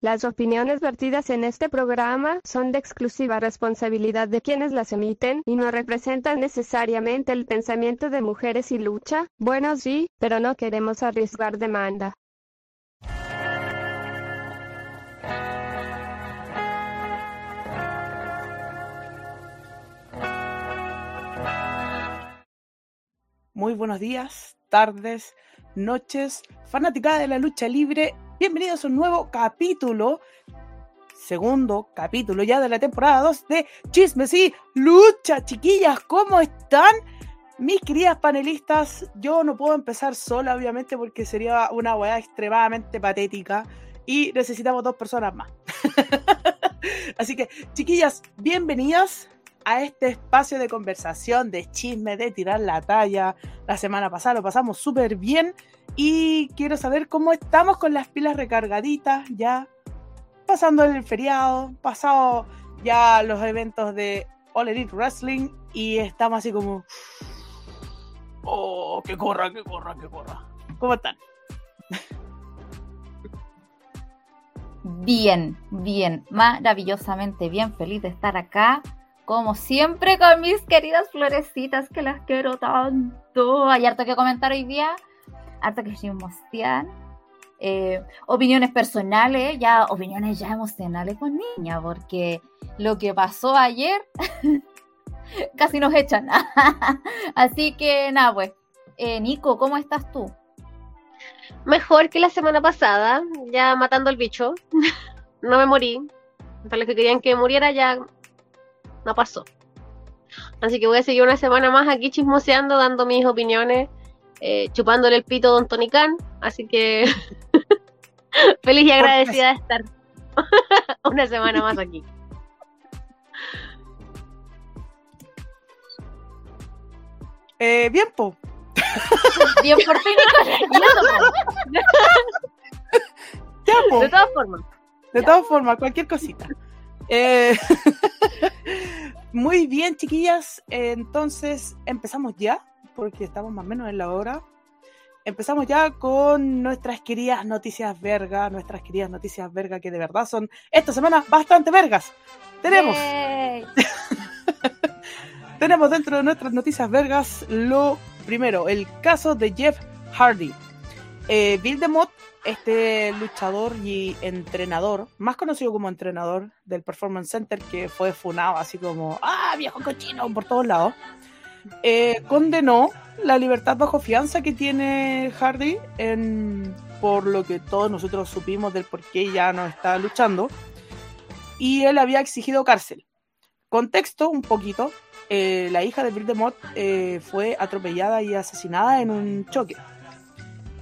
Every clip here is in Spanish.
Las opiniones vertidas en este programa son de exclusiva responsabilidad de quienes las emiten y no representan necesariamente el pensamiento de mujeres y lucha. Buenos sí, pero no queremos arriesgar demanda. Muy buenos días, tardes, noches, fanática de la lucha libre Bienvenidos a un nuevo capítulo, segundo capítulo ya de la temporada 2 de Chismes y Lucha. Chiquillas, ¿cómo están? Mis queridas panelistas, yo no puedo empezar sola, obviamente, porque sería una weá extremadamente patética y necesitamos dos personas más. Así que, chiquillas, bienvenidas a este espacio de conversación, de chisme, de tirar la talla. La semana pasada lo pasamos súper bien y quiero saber cómo estamos con las pilas recargaditas ya, pasando el feriado, pasado ya los eventos de All Elite Wrestling y estamos así como... Oh, que corra, que corra, que corra. ¿Cómo están? Bien, bien, maravillosamente bien, feliz de estar acá como siempre con mis queridas florecitas que las quiero tanto. Hay harto que comentar hoy día, harto que chismosear. Eh, opiniones personales, ya opiniones ya emocionales con niña, porque lo que pasó ayer casi nos echan. Así que nada, pues. Eh, Nico, ¿cómo estás tú? Mejor que la semana pasada, ya matando al bicho. no me morí. Para los que querían que muriera, ya no pasó. Así que voy a seguir una semana más aquí chismoseando, dando mis opiniones, eh, chupándole el pito a Don Tony Khan. Así que feliz y agradecida de estar una semana más aquí. Eh, bien, po. bien por fin. De todas formas. De todas formas, cualquier cosita. Eh, muy bien, chiquillas. Entonces, empezamos ya, porque estamos más o menos en la hora. Empezamos ya con nuestras queridas noticias verga, nuestras queridas noticias verga que de verdad son esta semana bastante vergas. Tenemos. tenemos dentro de nuestras noticias vergas lo primero, el caso de Jeff Hardy. Eh, Bill DeMott este luchador y entrenador, más conocido como entrenador del Performance Center, que fue funado así como, ah, viejo cochino, por todos lados, eh, condenó la libertad bajo fianza que tiene Hardy por lo que todos nosotros supimos del por qué ya no está luchando, y él había exigido cárcel. Contexto un poquito, eh, la hija de Bill DeMott eh, fue atropellada y asesinada en un choque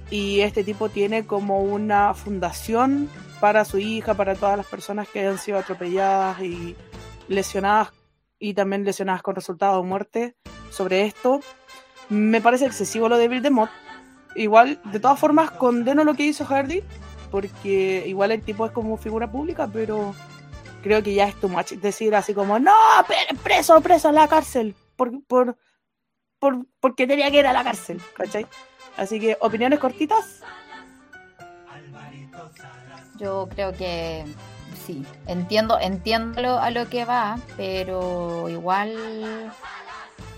y este tipo tiene como una fundación para su hija, para todas las personas que han sido atropelladas y lesionadas y también lesionadas con resultado de muerte sobre esto. Me parece excesivo lo de Bill DeMott. Igual, de todas formas, condeno lo que hizo Hardy, porque igual el tipo es como figura pública, pero creo que ya es too much decir así como, no, preso, preso a la cárcel, por, por, por, porque tenía que ir a la cárcel, ¿cachai? Así que, opiniones cortitas. Yo creo que sí, entiendo, entiendo a lo que va, pero igual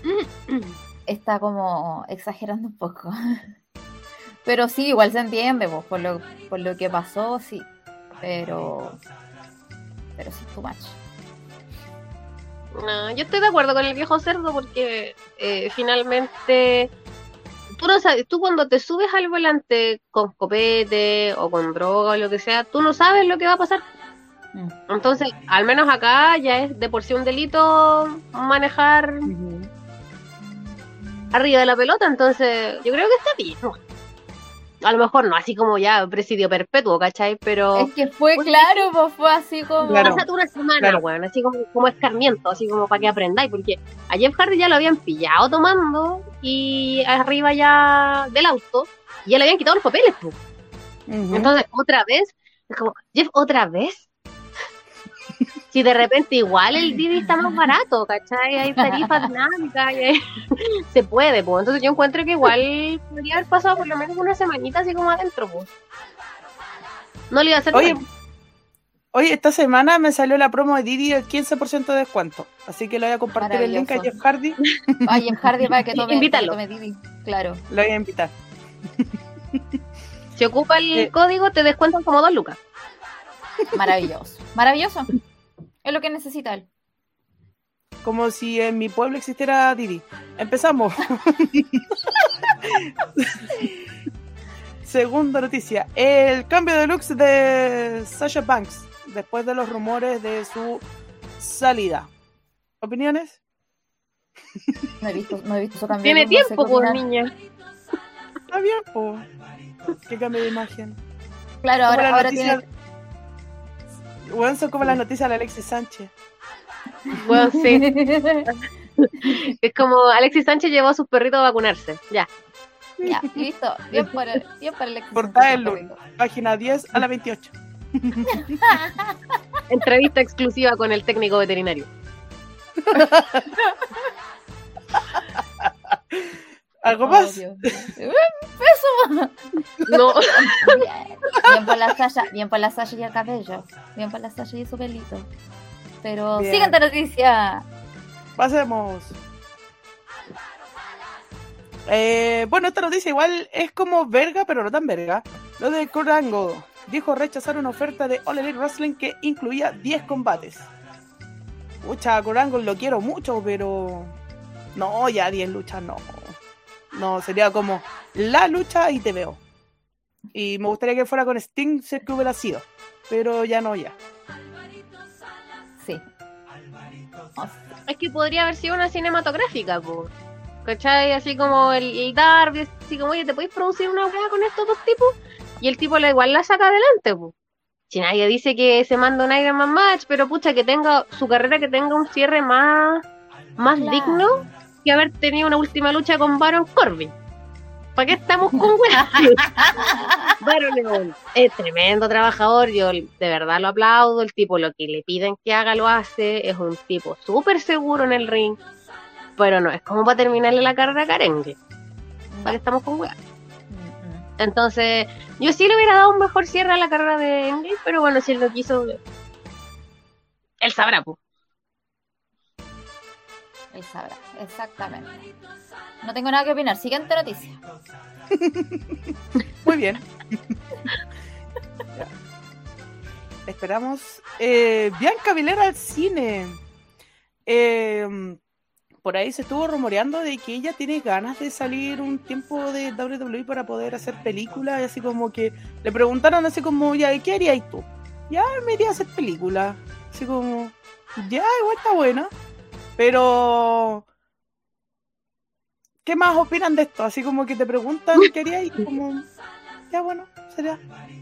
está como exagerando un poco. Pero sí, igual se entiende, pues, por lo, por lo que pasó, sí. Pero, pero sí, too much. No, yo estoy de acuerdo con el viejo cerdo porque eh, finalmente tú no sabes, tú cuando te subes al volante con copete o con droga o lo que sea, tú no sabes lo que va a pasar. Mm. Entonces, al menos acá ya es de por sí un delito manejar arriba de la pelota, entonces yo creo que está bien a lo mejor no, así como ya presidio perpetuo, ¿cachai? Pero. Es que fue claro, pues fue así como. Claro. una semana, weón, así como, como escarmiento, así como para que aprendáis, porque a Jeff Hardy ya lo habían pillado tomando y arriba ya del auto, y ya le habían quitado los papeles, pues. Entonces, otra vez, es como, Jeff, otra vez si de repente igual el Didi está más barato, ¿cachai? Hay tarifas dinámicas, y se puede, pues. Entonces yo encuentro que igual podría haber pasado por lo menos una semanita así como adentro, pues. No le iba a hacer Oye, Oye, esta semana me salió la promo de Didi el 15% de descuento. Así que le voy a compartir el link a. Jeff Hardy. Ay, Jeff Hardy para que tome, Invítalo. para que tome Didi. Claro. Lo voy a invitar. Si ocupa el Eh. código, te descuentan como dos lucas. Maravilloso. Maravilloso. Es lo que necesita él. Como si en mi pueblo existiera Didi. Empezamos. Segunda noticia. El cambio de looks de Sasha Banks después de los rumores de su salida. ¿Opiniones? No he visto, no he visto eso también. Tiene no sé tiempo, por opinar. niña. Está bien, pues. Qué cambio de imagen. Claro, Como ahora, ahora noticia- tiene. Bueno, son como las noticias de Alexis Sánchez. Bueno, sí. Es como Alexis Sánchez llevó a sus perritos a vacunarse. Ya. ya, listo. Bien por el, bien por Portada del lunes. Página 10 a la 28. Entrevista exclusiva con el técnico veterinario. ¿Algo Oh, más? Dios mío. ¡Peso! No. Bien, bien por la Sasha, bien por la Sasha y el cabello. Bien por la Sasha y su pelito. Pero Bien. siguiente noticia. Pasemos. Eh, bueno, esta noticia igual es como verga, pero no tan verga. Lo de Corango dijo rechazar una oferta de All Elite Wrestling que incluía 10 combates. Pucha, Corango lo quiero mucho, pero no, ya 10 luchas no. No, sería como la lucha y te veo. Y me gustaría que fuera con Sting, si es que hubiera sido. Pero ya no, ya. Sí. Oh, Es que podría haber sido una cinematográfica, po. ¿Cachai? Así como el, el Darby, así como, oye, ¿te podéis producir una weá con estos dos tipos? Y el tipo la igual la saca adelante, po. Si nadie dice que se manda un Iron Man match, pero pucha, que tenga su carrera, que tenga un cierre más, más Claro. digno que haber tenido una última lucha con Baron Corbin. ¿Para qué estamos con weá? Baron Corbin es tremendo trabajador, yo de verdad lo aplaudo, el tipo lo que le piden que haga lo hace, es un tipo súper seguro en el ring, pero no es como para terminarle la carrera a Carengue, ¿para qué estamos con mm. Entonces, yo sí le hubiera dado un mejor cierre a la carrera de Engel, pero bueno, si él lo quiso, él sabrá, pues. Él sabrá, exactamente. No tengo nada que opinar. Siguiente noticia. Muy bien. Esperamos. Eh, Bianca Vilera al cine. Eh, por ahí se estuvo rumoreando de que ella tiene ganas de salir un tiempo de WWE para poder hacer películas. Y así como que le preguntaron así como, ya, ¿y qué harías tú? Ya, me iría a hacer películas. Así como, ya, igual está buena. Pero... ¿Qué más opinan de esto? Así como que te preguntan qué harías y como... Ya, bueno, sería...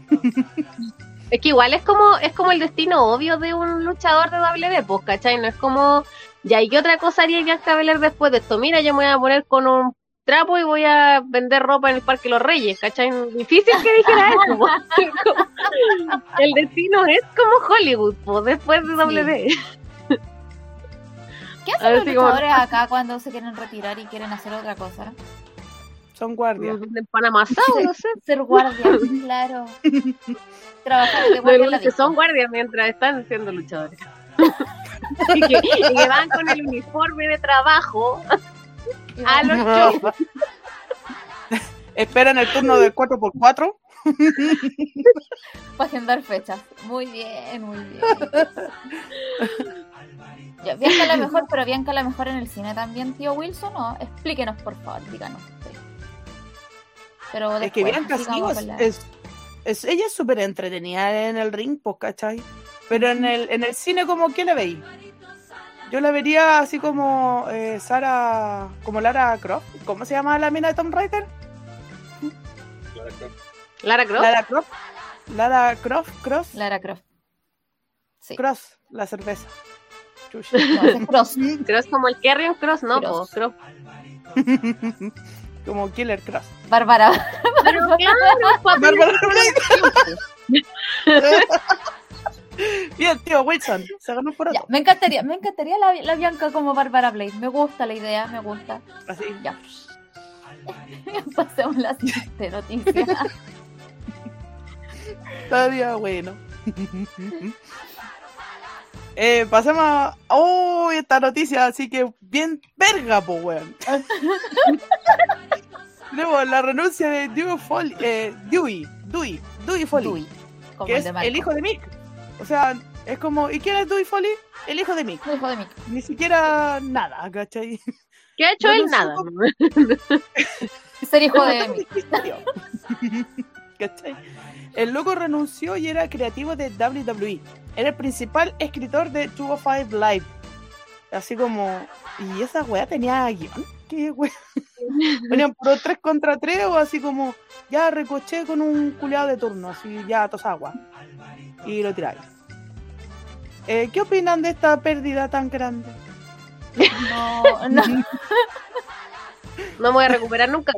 Es que igual es como, es como el destino obvio de un luchador de WWE, pues, ¿cachai? No es como, ya, ¿y qué otra cosa haría Bianca Belair después de esto? Mira, yo me voy a poner con un trapo y voy a vender ropa en el Parque Los Reyes, ¿cachai? Difícil que dijera eso. pues. el destino es como Hollywood, pues, después de WWE. ¿Qué hacen los si como- luchadores acá cuando se quieren retirar y quieren hacer otra cosa? Son guardias. De Panamá no sé. Ser guardia, claro. Trabajar de guardia en la que son guardias mientras están siendo luchadores. y, que, y que van con el uniforme de trabajo a los shows. Esperan el turno de 4x4. para agendar fechas. Muy bien, muy bien. Ya, Bianca la mejor, pero Bianca la mejor en el cine también, tío Wilson, ¿no? Explíquenos, por favor, díganos. Pero Es que Bianca sí, es, con la- es- es- ella es súper entretenida en el ring, pues, ¿cachai? Pero en el, en el cine, como que la veis? Yo la vería así como eh, Sara, como Lara Croft. ¿Cómo se llama la mina de Tom Raider? Lara Croft. Lara Croft. Lara Croft, Cross, Lara Croft. Sí. Cross, la cerveza. Chush. No, Cross. Cross como el Carrion Cross, no, Cross. po, Cross. como Killer Cross. Bárbara. Bárbara Bien, tío Wilson, se ganó por Ya, me encantaría, me encantaría la, la Bianca como Bárbara Blade. Me gusta la idea, me gusta. Así. Ya. Pasemos la siguiente noticia. Todavía bueno. Eh, pasemos a oh, esta noticia, así que bien verga, po, weón. Luego, la renuncia de Dewey Foley, eh, Dewey, Dewey, Dewey Foley, Dewey, que es de el hijo de Mick. O sea, es como, ¿y quién es Dewey Foley? El hijo de Mick. El hijo de Mick. Ni siquiera nada, ¿cachai? ¿Qué ha hecho No él? lo Nada. Ser hijo de Mick. ¿Cachai? El loco renunció y era creativo de WWE. Era el principal escritor de 205 Live. Así como, ¿y esa weá tenía guion? ¿Qué weá? Ponían puro 3 contra 3 o así como, ya recoché con un culeado de turno, así ya tosagua. Y lo tiráis. Eh, ¿Qué opinan de esta pérdida tan grande? No, no, No me voy a recuperar nunca.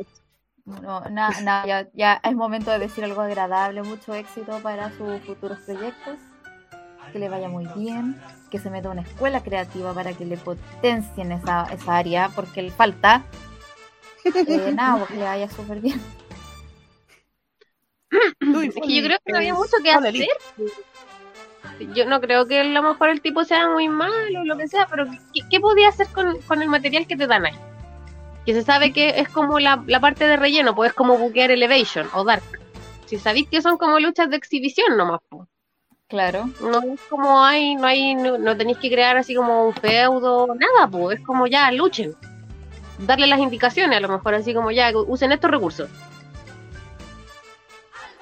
No, na- na, ya, ya es momento de decir algo agradable, mucho éxito para sus futuros proyectos, que le vaya muy bien, que se meta a una escuela creativa para que le potencien esa, esa área, porque le falta. Eh, nada, pues que le vaya súper bien. Es que yo creo que no había mucho que hacer. Yo no creo que a lo mejor el tipo sea muy malo o lo que sea, pero ¿qué, qué podía hacer con, con el material que te dan ahí? Que se sabe que es como la, la parte de relleno, pues es como buquear Elevation o Dark. Si sabéis que son como luchas de exhibición nomás, pues. Claro. No es como hay, no hay, no, no tenéis que crear así como un feudo, nada, pues es como ya luchen. Darle las indicaciones, a lo mejor así como ya, usen estos recursos.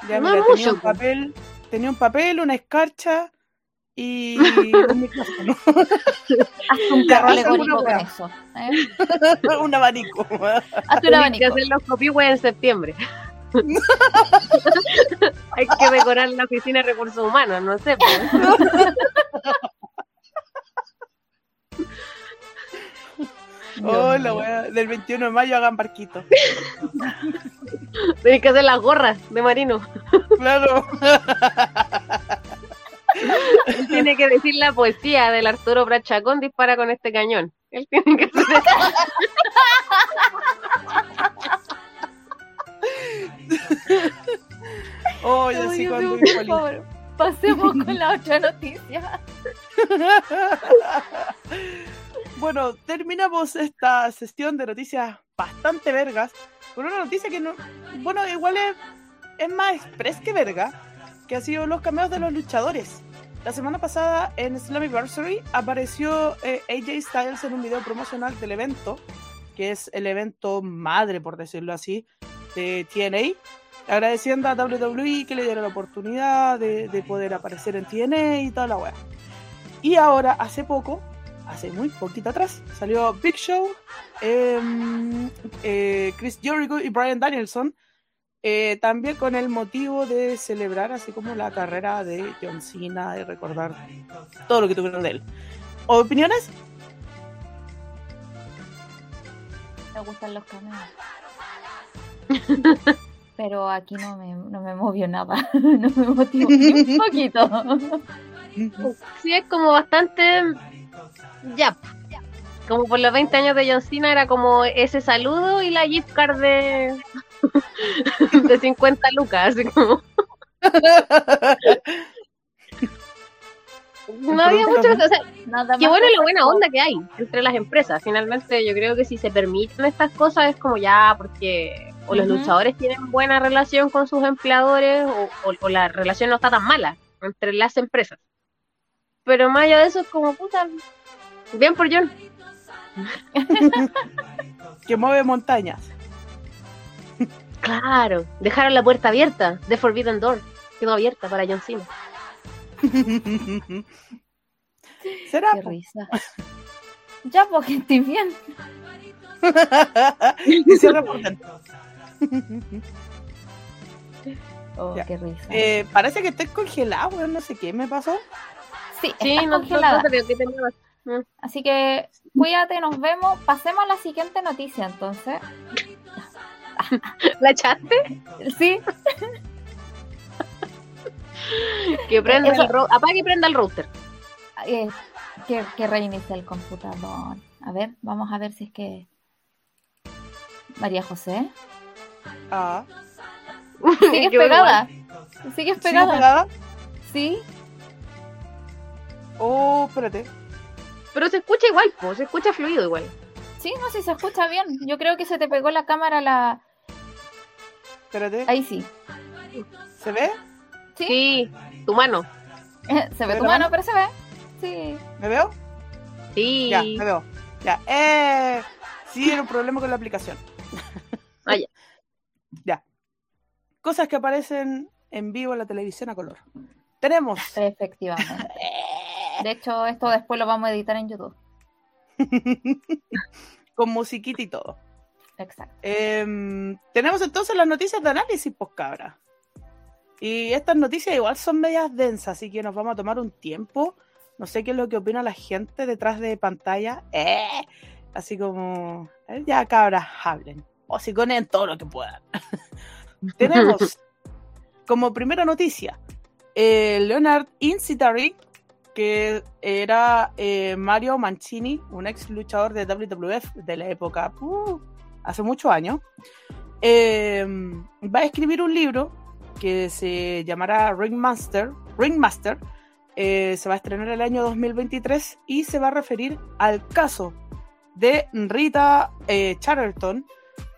Ya, No mira, es tenía mucho, un papel, tenía un papel, una escarcha y un micrófono, Hazte un carro alegórico con eso. ¿eh? un abanico. Hazte un Tenéis que abanico. hacer los copihues en septiembre. Hay que decorar la oficina de recursos humanos, no sé. pues. Oh, la mío. wea, del 21 de mayo hagan barquito. Tenéis que hacer las gorras de marino. Claro. Él tiene que decir la poesía del Arturo Brachacón dispara con este cañón. Él tiene que hacer Oh, yo sí cuando por favor, Pasemos con la otra noticia. Bueno, terminamos esta sesión de noticias bastante vergas con una noticia que no, bueno, igual es, es más express que verga, que ha sido los cameos de los luchadores. La semana pasada en Slammiversary apareció eh, AJ Styles en un video promocional del evento, que es el evento madre, por decirlo así, de TNA, agradeciendo a WWE que le diera la oportunidad de, de poder aparecer en TNA y toda la wea. Y ahora, hace poco, hace muy poquito atrás, salió Big Show, em, eh, Chris Jericho y Brian Danielson, eh, también con el motivo de celebrar así como la carrera de John Cena y recordar todo lo que tuvieron de él. ¿Opiniones? Me gustan los cameos. Pero aquí no me, no me movió nada. No me motivó ni un poquito. Sí, es como bastante. Ya. Como por los 20 años de John Cena era como ese saludo y la gift card de. de 50 lucas. Así como. No había mucho. O sea, Nada Qué bueno la buena onda que hay entre las empresas. Finalmente, yo creo que si se permiten estas cosas es como ya, porque o los luchadores tienen buena relación con sus empleadores o, o- o la relación no está tan mala entre las empresas. Pero más allá de eso es como puta. Bien por John. que mueve montañas. Claro, dejaron la puerta abierta. The Forbidden Door quedó abierta para John Cena. ¿Será? Qué risa. Ya, porque estoy bien. y cierra por dentro. Oh, qué risa. Eh, parece que estoy congelado, weón, no sé qué me pasó. sí, Sí, estás no, no, congelada. no que tenía- Así que cuídate, nos vemos. Pasemos a la siguiente noticia entonces. ¿La echaste? Sí, Que prenda Eso- el ro- apague y prenda el router. eh, que, que reinicie el computador. A ver, vamos a ver si es que. María José. Ah, Sigues pegada. Sigues ¿sigo pegada. pegada? ¿Sí? Oh, espérate. Pero se escucha igual, po, se escucha fluido igual. Sí, no sé si se escucha bien. Yo creo que se te pegó la cámara la. Espérate. Ahí sí. ¿Se ve? ¿Sí? Sí, tu mano. se ve tu mano? pero se ve. Sí. ¿Me veo? Sí. Ya, me veo. Ya. Eh, sí, era un problema con la aplicación. Ah, ya. Ya. Cosas que aparecen en vivo en la televisión a color. Tenemos Efectivamente. De hecho, esto después lo vamos a editar en YouTube. con musiquita y todo. Exacto. Em, tenemos entonces las noticias de análisis, pues cabra. Y estas noticias igual son medias densas, así que nos vamos a tomar un tiempo. No sé qué es lo que opina la gente detrás de pantalla. Eh, así como, eh, ya cabras, hablen. O si en todo lo que puedan. tenemos como primera noticia eh, Leonard Incitari, que era eh, Mario Mancini, un ex luchador de WWF de la época uh, hace muchos años, eh, va a escribir un libro que se llamará Ringmaster. Ringmaster eh, se va a estrenar el año 2023 y se va a referir al caso de Rita eh, Chatterton.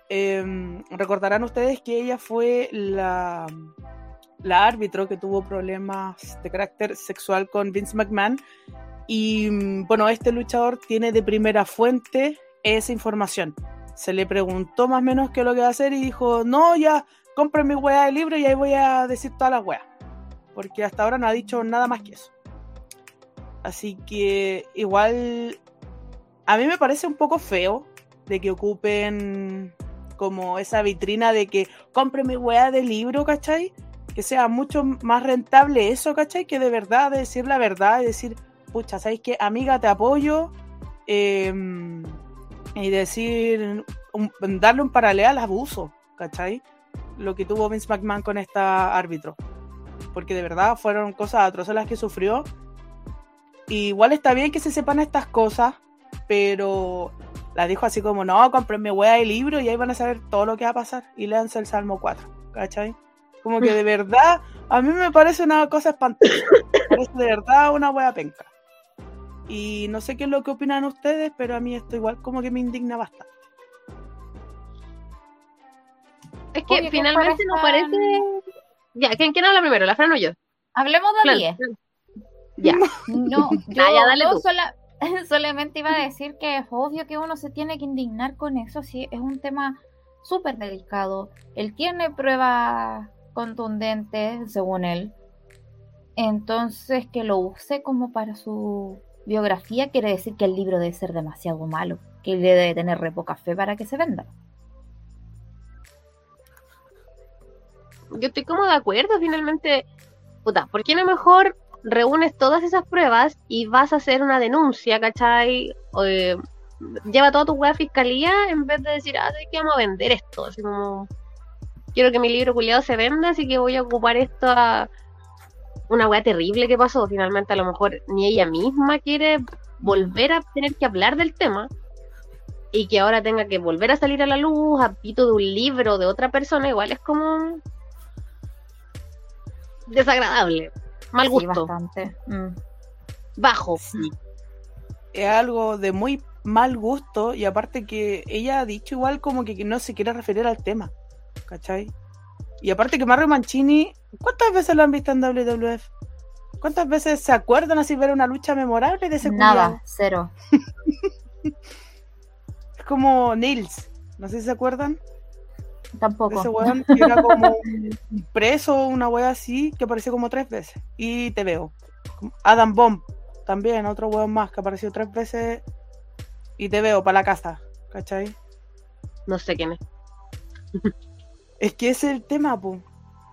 Eh, recordarán ustedes que ella fue la, la árbitro que tuvo problemas de carácter sexual con Vince McMahon. Y mm, bueno, este luchador tiene de primera fuente esa información. Se le preguntó más o menos qué es lo que va a hacer y dijo, no, ya, compre mi weá de libro y ahí voy a decir toda la weá. Porque hasta ahora no ha dicho nada más que eso. Así que igual a mí me parece un poco feo de que ocupen como esa vitrina de que compre mi weá de libro, ¿cachai? Que sea mucho más rentable eso, ¿cachai? Que de verdad decir la verdad y decir, pucha, ¿sabes qué? Amiga, te apoyo. Eh, y decir, un- darle un paralelo al abuso, ¿cachai? Lo que tuvo Vince McMahon con esta árbitro. Porque de verdad fueron cosas atroces las que sufrió. Y igual está bien que se sepan estas cosas, pero la dijo así como, no, comprenme wea de libro y ahí van a saber todo lo que va a pasar. Y léanse el Salmo 4, ¿cachai? Como que de verdad, a mí me parece una cosa espantosa. Me parece de verdad una wea penca. Y no sé qué es lo que opinan ustedes, pero a mí esto igual como que me indigna bastante. Es que Oye, ¿qué finalmente nos parece? parece. Ya, ¿quién, quién habla primero? ¿La Fran o yo? Hablemos de Fran, 10. Fran. Ya. No, yo, Ah, ya, dale yo tú. sola- solamente iba a decir que es obvio que uno se tiene que indignar con eso, sí, es un tema súper delicado. Él tiene pruebas contundentes, según él. Entonces, que lo use como para su biografía quiere decir que el libro debe ser demasiado malo, que le debe tener re poca fe para que se venda. Yo estoy como de acuerdo, finalmente. Puta, ¿por qué no mejor reúnes todas esas pruebas y vas a hacer una denuncia, ¿cachai? Eh, lleva toda tu web a fiscalía en vez de decir, ah, sí que vamos a vender esto. Así como, quiero que mi libro culiado se venda, así que voy a ocupar esto a una weá terrible que pasó. Finalmente, a lo mejor ni ella misma quiere volver a tener que hablar del tema y que ahora tenga que volver a salir a la luz a pito de un libro de otra persona, igual es como desagradable, mal Sí, gusto, bastante. Mm. bajo. Sí. Es algo de muy mal gusto y aparte que ella ha dicho igual como que no se quiere referir al tema, ¿cachai? Y aparte que Mario Mancini, ¿cuántas veces lo han visto en WWF? ¿Cuántas veces se acuerdan así ver una lucha memorable de ese Nada, cero. Es como Nils, no sé si se acuerdan. Tampoco. Ese weón que era como un preso, una wea así, que apareció como tres veces. Y te veo. Adam Bomb, también, otro weón más que apareció tres veces. Y te veo para la casa, ¿cachai? No sé quién es. Es que ese es el tema, po.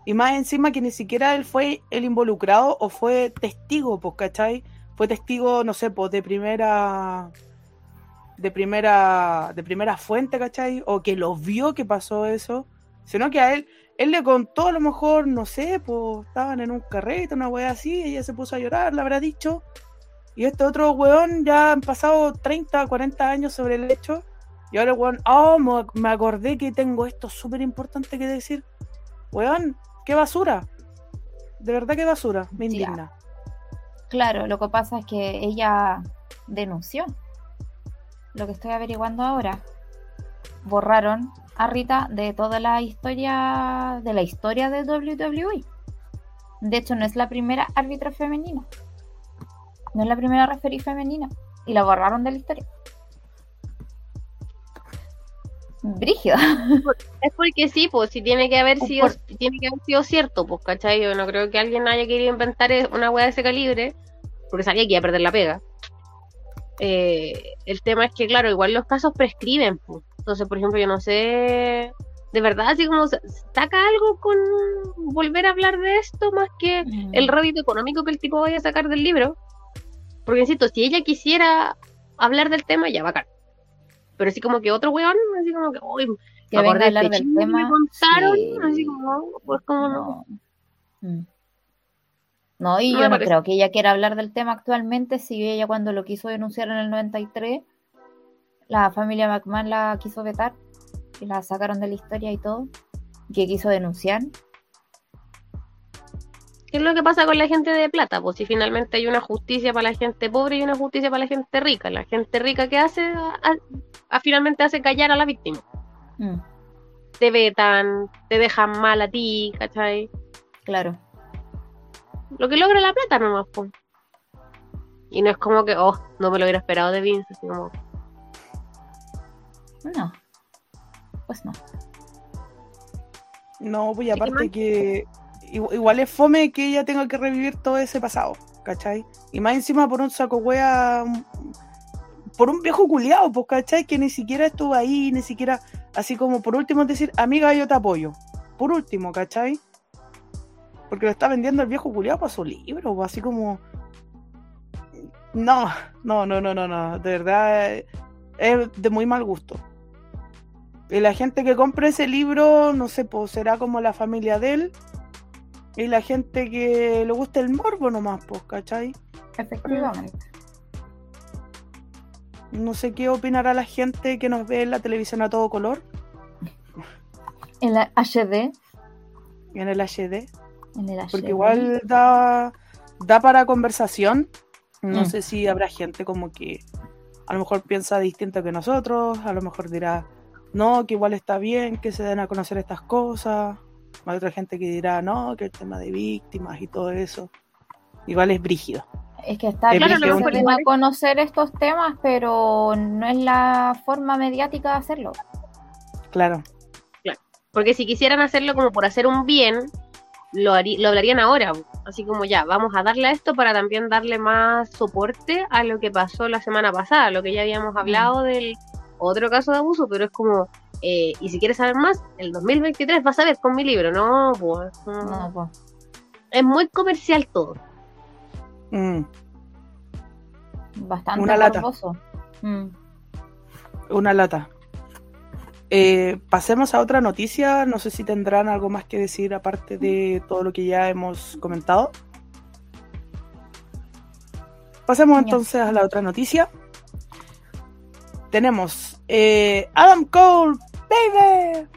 Y más encima que ni siquiera él fue el involucrado o fue testigo, pues, ¿cachai? Fue testigo, no sé, pues, de primera. De primera. De primera fuente, ¿cachai? O que lo vio que pasó eso. Sino que a él. Él le contó, a lo mejor, no sé, pues, estaban en un carrete, una wea así, ella se puso a llorar, le habrá dicho. Y este otro weón ya han pasado 30, 40 años sobre el hecho. Y ahora, weón, oh, me- acordé que tengo esto súper importante que decir. Weón, qué basura. De verdad que basura, me indigna. Claro, lo que pasa es que ella denunció. Lo que estoy averiguando ahora. Borraron a Rita de toda la historia de la historia de WWE. De hecho, no es la primera árbitra femenina. No es la primera referí femenina. Y la borraron de la historia. Brígido. Es porque sí, pues si tiene que haber Por- sido, tiene que haber sido cierto, pues, ¿cachai? Yo no creo que alguien haya querido inventar e- una weá de ese calibre, porque sabía que iba a perder la pega. Eh, el tema es que, claro, igual los casos prescriben, pues. Entonces, por ejemplo, yo no sé, de verdad, así como saca algo con volver a hablar de esto más que el rédito económico que el tipo vaya a sacar del libro. Porque insisto, si ella quisiera hablar del tema, ya bacán. Pero así como que otro weón, así como que, uy, que me acordé de este tema. me contaron, sí. así como, pues como no. No. Mm. No, y No yo no creo que ella quiera hablar del tema actualmente. Si ella cuando lo quiso denunciar en el 93, la familia McMahon la quiso vetar y la sacaron de la historia y todo. Que quiso denunciar. ¿Qué es lo que pasa con la gente de plata? Pues si finalmente hay una justicia para la gente pobre y una justicia para la gente rica. La gente rica que hace, a- a- finalmente hace callar a la víctima. Mm, Te vetan, te dejan mal a ti, ¿cachai? claro. Lo que logra la plata nomás, pues. Y no es como que, oh, no me lo hubiera esperado de Vince, así como, No. Pues no. No, pues y aparte que igu- igual es fome que ella tenga que revivir todo ese pasado, ¿cachai? Y más encima por un saco wea, por un viejo culiado, pues, ¿cachai? Que ni siquiera estuvo ahí, ni siquiera, así como por último decir, amiga, yo te apoyo. Por último, ¿cachai? Porque lo está vendiendo el viejo culiado para su libro, pues, así como... No, no, no, no, no, no, de verdad es de muy mal gusto. Y la gente que compra ese libro, no sé, pues será como la familia de él. Y la gente que le gusta el morbo nomás, pues, ¿cachai? Efectivamente. No sé qué opinará la gente que nos ve en la televisión a todo color, En la HD. en el HD. En el HD. Porque igual da, da para conversación. No Mm. sé si habrá gente como que a lo mejor piensa distinto que nosotros, a lo mejor dirá, no, que igual está bien que se den a conocer estas cosas. Hay otra gente que dirá, no, que el tema de víctimas y todo eso. Igual es brígido. Es que está Es claro se den a conocer estos temas, pero no es la forma mediática de hacerlo. Claro. Porque si quisieran hacerlo como por hacer un bien, lo, harí- lo hablarían ahora. Así como ya, vamos a darle a esto para también darle más soporte a lo que pasó la semana pasada, lo que ya habíamos hablado del otro caso de abuso, pero es como, eh, y si quieres saber más, el 2023 vas a ver con mi libro, no, pues, no. No, pues. es muy comercial todo. Mm, Bastante Una lata. Mm. una lata. Eh, pasemos a otra noticia. No sé si tendrán algo más que decir aparte de todo lo que ya hemos comentado. Pasemos entonces a la otra noticia. Tenemos eh, Adam Cole, baby.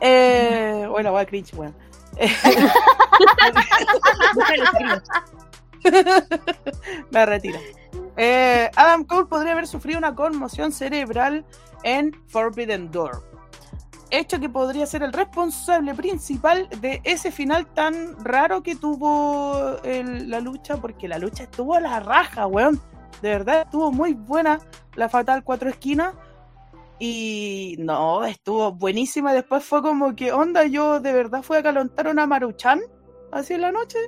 Eh, bueno, voy a cringe, weón. Me retiro. Eh, Adam Cole podría haber sufrido una conmoción cerebral en Forbidden Door. Hecho que podría ser el responsable principal de ese final tan raro que tuvo la lucha, porque la lucha estuvo a la raja, weón. De verdad, estuvo muy buena la Fatal Cuatro Esquinas. Y no, estuvo buenísima. Después fue como que, onda, yo de verdad fui a calentar una maruchan así en la noche.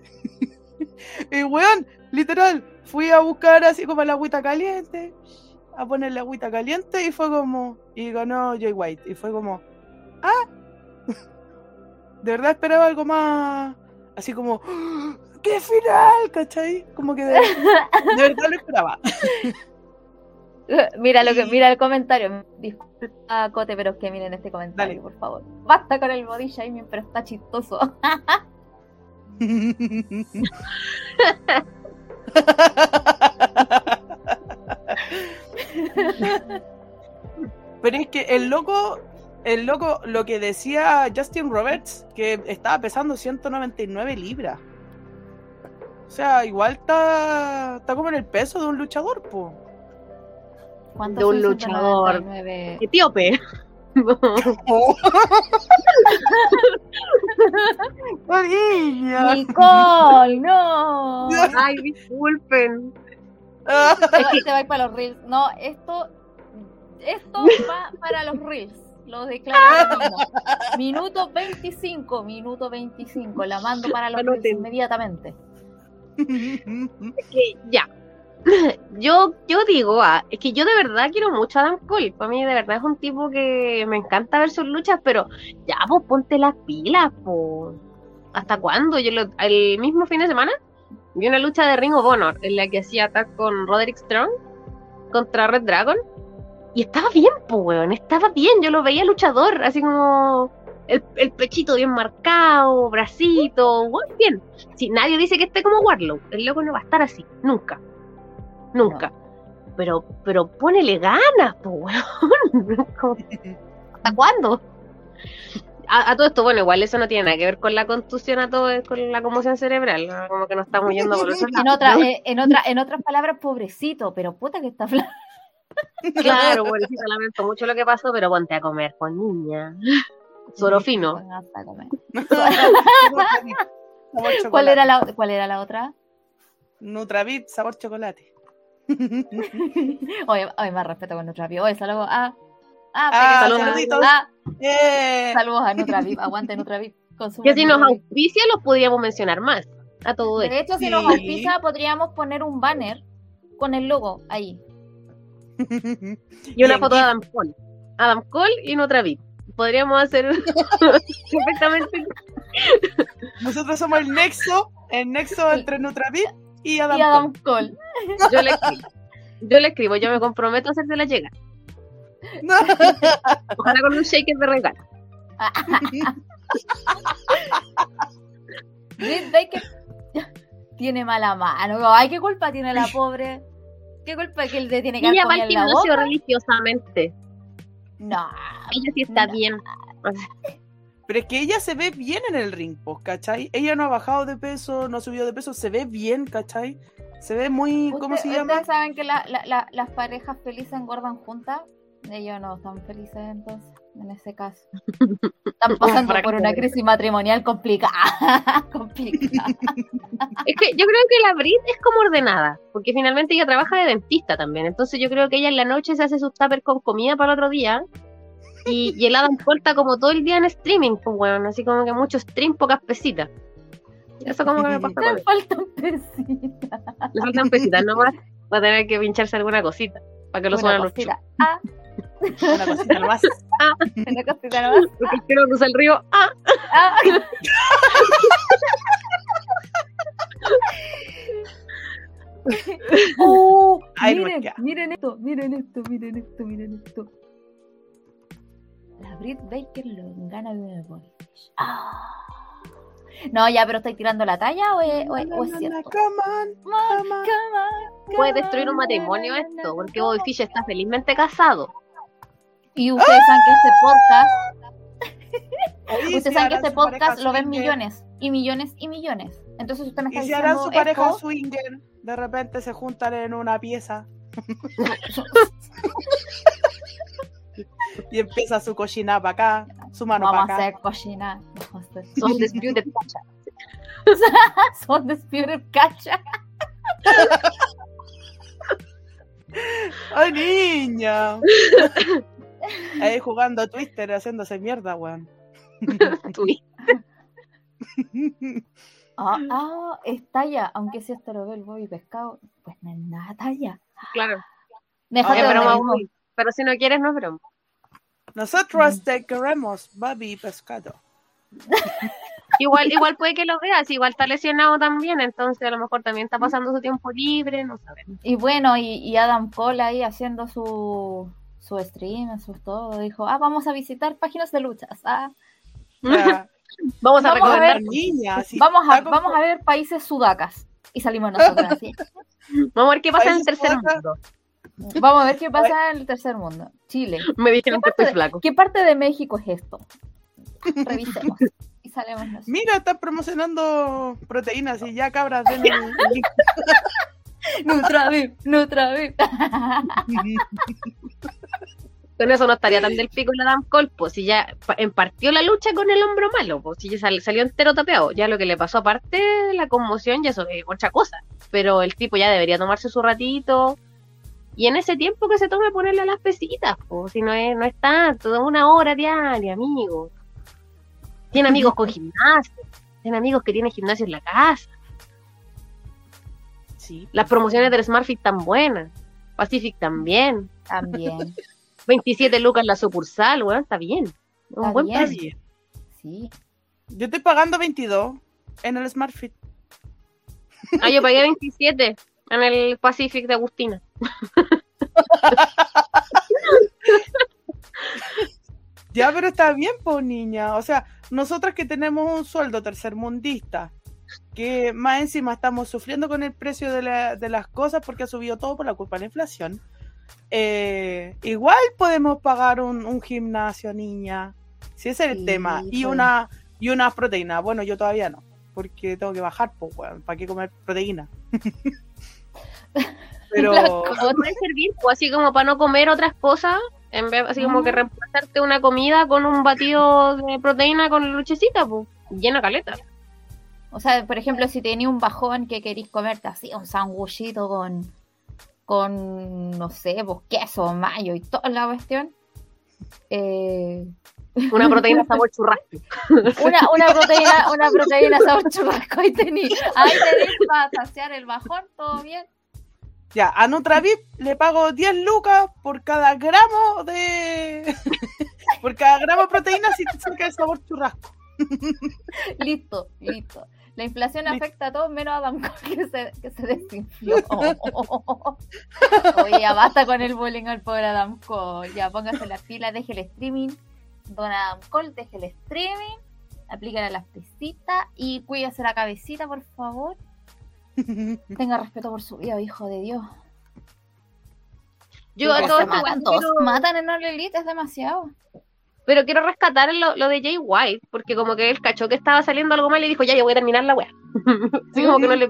y weón, literal, fui a buscar así como la agüita caliente, a ponerle agüita caliente y fue como, y ganó Jay White. Y fue como, ah, de verdad esperaba algo más, así como, ¡Ah! ¡qué final! ¿cachai? Como que de, de verdad lo esperaba. Mira lo que mira el comentario. Disculpa, Cote, pero es que miren este comentario, Dale. por favor. Basta con el body shaming, pero está chistoso. Pero es que el loco, el loco, lo que decía Justin Roberts, que estaba pesando 199 libras. O sea, igual está, está como en el peso de un luchador, po. ¿Cuántos De un luchador. 199? Etíope. Niña! Nicole, no. Ay, disculpen. Esto te va a ir para los reels. No, esto, esto va para los reels. Lo mismo. Minuto 25, minuto 25. La mando para los reels inmediatamente. ya. Yo, yo digo, ah, es que yo de verdad quiero mucho a Adam Cole. Para mí de verdad es un tipo que me encanta ver sus luchas, pero ya, pues ponte las pilas, pues. ¿Hasta cuándo? Yo lo- el mismo fin de semana vi una lucha de Ring of Honor en la que hacía ataque con Roderick Strong contra Red Dragon. Y estaba bien, pues, weón, estaba bien. Yo lo veía luchador, así como el, el pechito bien marcado, bracito, bien. Si nadie dice que esté como Warlow, el loco no va a estar así, nunca. Nunca. Pero, pero ponele ganas, weón. Como, ¿Hasta cuándo? A, a todo esto, bueno, igual eso no tiene nada que ver con la contusión, a todo, con la conmoción cerebral, ¿no? como que no estamos yendo por eso. En, otra, eh, en, otra, en otras palabras, pobrecito, pero puta que está flaco. Claro, pobrecito, lamento mucho lo que pasó, pero ponte a comer con niña. Soro fino. Hasta comer. Sabor chocolate. ¿Cuál era, la, ¿Cuál era la otra? Nutravit, sabor chocolate. Oye, más respeto con Nutravip. Oye, saludos a... Ah, Ah, saludos. ah, ¡Eh! saludos a. Aguante consuman Que si nos auspicia los podríamos mencionar más. A todo esto. De hecho, si nos auspicia, podríamos poner un banner con el logo ahí. Y una Bien, foto de Adam Cole. Adam Cole y Nutravit. Podríamos hacer perfectamente Nosotros somos el nexo, el nexo entre Nutravit y Adam, y Adam Cole. Yo le escribo. Yo le escribo, yo me comprometo a hacerte la llega. Ojalá con un shaker de regalo. Britt Baker tiene mala mano. Ay, ¿qué culpa tiene la pobre? ¿Qué culpa que él le tiene que Ella haber va al gimnasio religiosamente. No. Ella sí está No. bien. Pero es que ella se ve bien en el ring, pues, ¿cachai? Ella no ha bajado de peso, no ha subido de peso, se ve bien, ¿cachai? Se ve muy, ¿cómo se llama? Ustedes saben que la- la- la- las parejas felices engordan juntas. Ellos no están felices entonces, en ese caso. Están pasando por una crisis matrimonial complicada. complicada. Es que yo creo que la Brit es como ordenada, porque finalmente ella trabaja de dentista también. Entonces yo creo que ella en la noche se hace sus tuppers con comida para el otro día. Y, y el Adam está como todo el día en streaming, pues bueno, así como que mucho stream, pocas pesitas. Eso como que me pasa él. faltan pesitas. Le faltan pesitas nomás. Va a tener que pincharse alguna cosita para que lo suenan los cosita. Ah, Una cosita nomás. una cosita nomás. Porque quiero cruzar el río. ¡Ah! Ah. Oh, miren esto, miren esto, miren esto, miren esto. Britt Baker lo gana de una Body Fish. Ah. No, ya, pero estoy tirando la talla o es, o es- o es cierto. Come on, come on. Come on, Puede destruir un on, matrimonio esto, porque na. Bobby Fish está felizmente casado. Y ustedes saben que este podcast, Oye, ustedes si saben que este podcast lo ven swinger, millones y millones y millones. Entonces usted me está Y si harán diciendo su pareja esto, swinger, de repente se juntan en una pieza y empieza su cochina para acá, su mano vamos a para acá. hacer. Vamos a hacer Son disputed pacha. Son disputed cacha. ¡Ay, niña! Ahí jugando Twister, haciéndose mierda, weón. Ah, ah, es talla, aunque si esto lo ve el Bobby pescado, pues no es nada talla. Claro. Reír. Bobby. Pero si no quieres, no es broma. Nosotros te queremos, Bobby Pescado. Igual, igual puede que lo veas, igual está lesionado también, entonces a lo mejor también está pasando su tiempo libre, no sabemos. Y bueno, y, y Adam Cole ahí haciendo su, su stream, su todo, dijo, ah, vamos a visitar páginas de luchas. Ah, Vamos a Vamos a recomendar, ver. niña, sí, vamos, a, como- vamos a ver países sudacas. Y salimos nosotros así. vamos a ver qué pasa en el tercer sudaca. mundo. Vamos a ver qué pasa en el tercer mundo. Chile. Me dijeron que estoy de- flaco. ¿Qué parte de México es esto? Revisemos. Y salemos nosotros. Mira, están promocionando proteínas y ya cabras el, el link. Nutravip, Nutravip. Con eso no estaría tan del pico la Adam Cole, pues si ya pa- empartió la lucha con el hombro malo, pues si ya sal- salió entero tapeado. Ya lo que le pasó aparte de la conmoción, ya eso es otra cosa. Pero el tipo ya debería tomarse su ratito. Y en ese tiempo que se tome ponerle a las pesitas, pues si no es, no es tanto, es una hora diaria, amigo. Tiene amigos con gimnasio, tiene amigos que tienen gimnasio en la casa. Sí. Las promociones del SmartFit tan buenas. Pacific también. También. 27 lucas la sucursal, weón, está bien. Un Está buen bien. precio. Sí. yo estoy pagando 22 en el SmartFit. Ah, yo pagué 27 en el Pacific de Agustina. Ya, pero está bien, pues niña. O sea, nosotras que tenemos un sueldo tercermundista, que más encima estamos sufriendo con el precio de, la- de las cosas porque ha subido todo por la culpa de la inflación. eh, igual podemos pagar un, un gimnasio, niña. Si ese es el Sí, tema. Y una y unas proteínas. Bueno, yo todavía no, porque tengo que bajar, pues, ¿para qué comer proteína? pero puede servir, pues así como para no comer otras cosas, en vez así como que reemplazarte una comida con un batido de proteína con luchecita, pues llena caleta. O sea, por ejemplo, si tenés un bajón que querís comerte así, un sanguchito con, con no sé, pues queso, mayo y toda la cuestión. Eh, Una proteína sabor churrasco. una, una proteína, una proteína sabor churrasco, ahí tenés, ahí tenés para saciar el bajón, todo bien. Ya, a Nutravip le pago 10 lucas por cada gramo de. por cada gramo de proteína si te saca el sabor churrasco. Listo, listo. La inflación afecta a todos menos a Adam Cole que se, que se desinfló. Oye, ya basta con el bullying al pobre Adam Cole. Ya póngase las pilas, deje el streaming. Don Adam Cole, deje el streaming. Aplícale las pesitas y cuídese la cabecita, por favor. Tenga respeto por su vida, hijo de Dios. Yo a matan, todos quiero- matan en All Elite, es demasiado. pero quiero rescatar lo, lo de Jay White, porque como que él cachó que estaba saliendo algo mal y dijo, ya, yo voy a terminar la wea. Así como que no le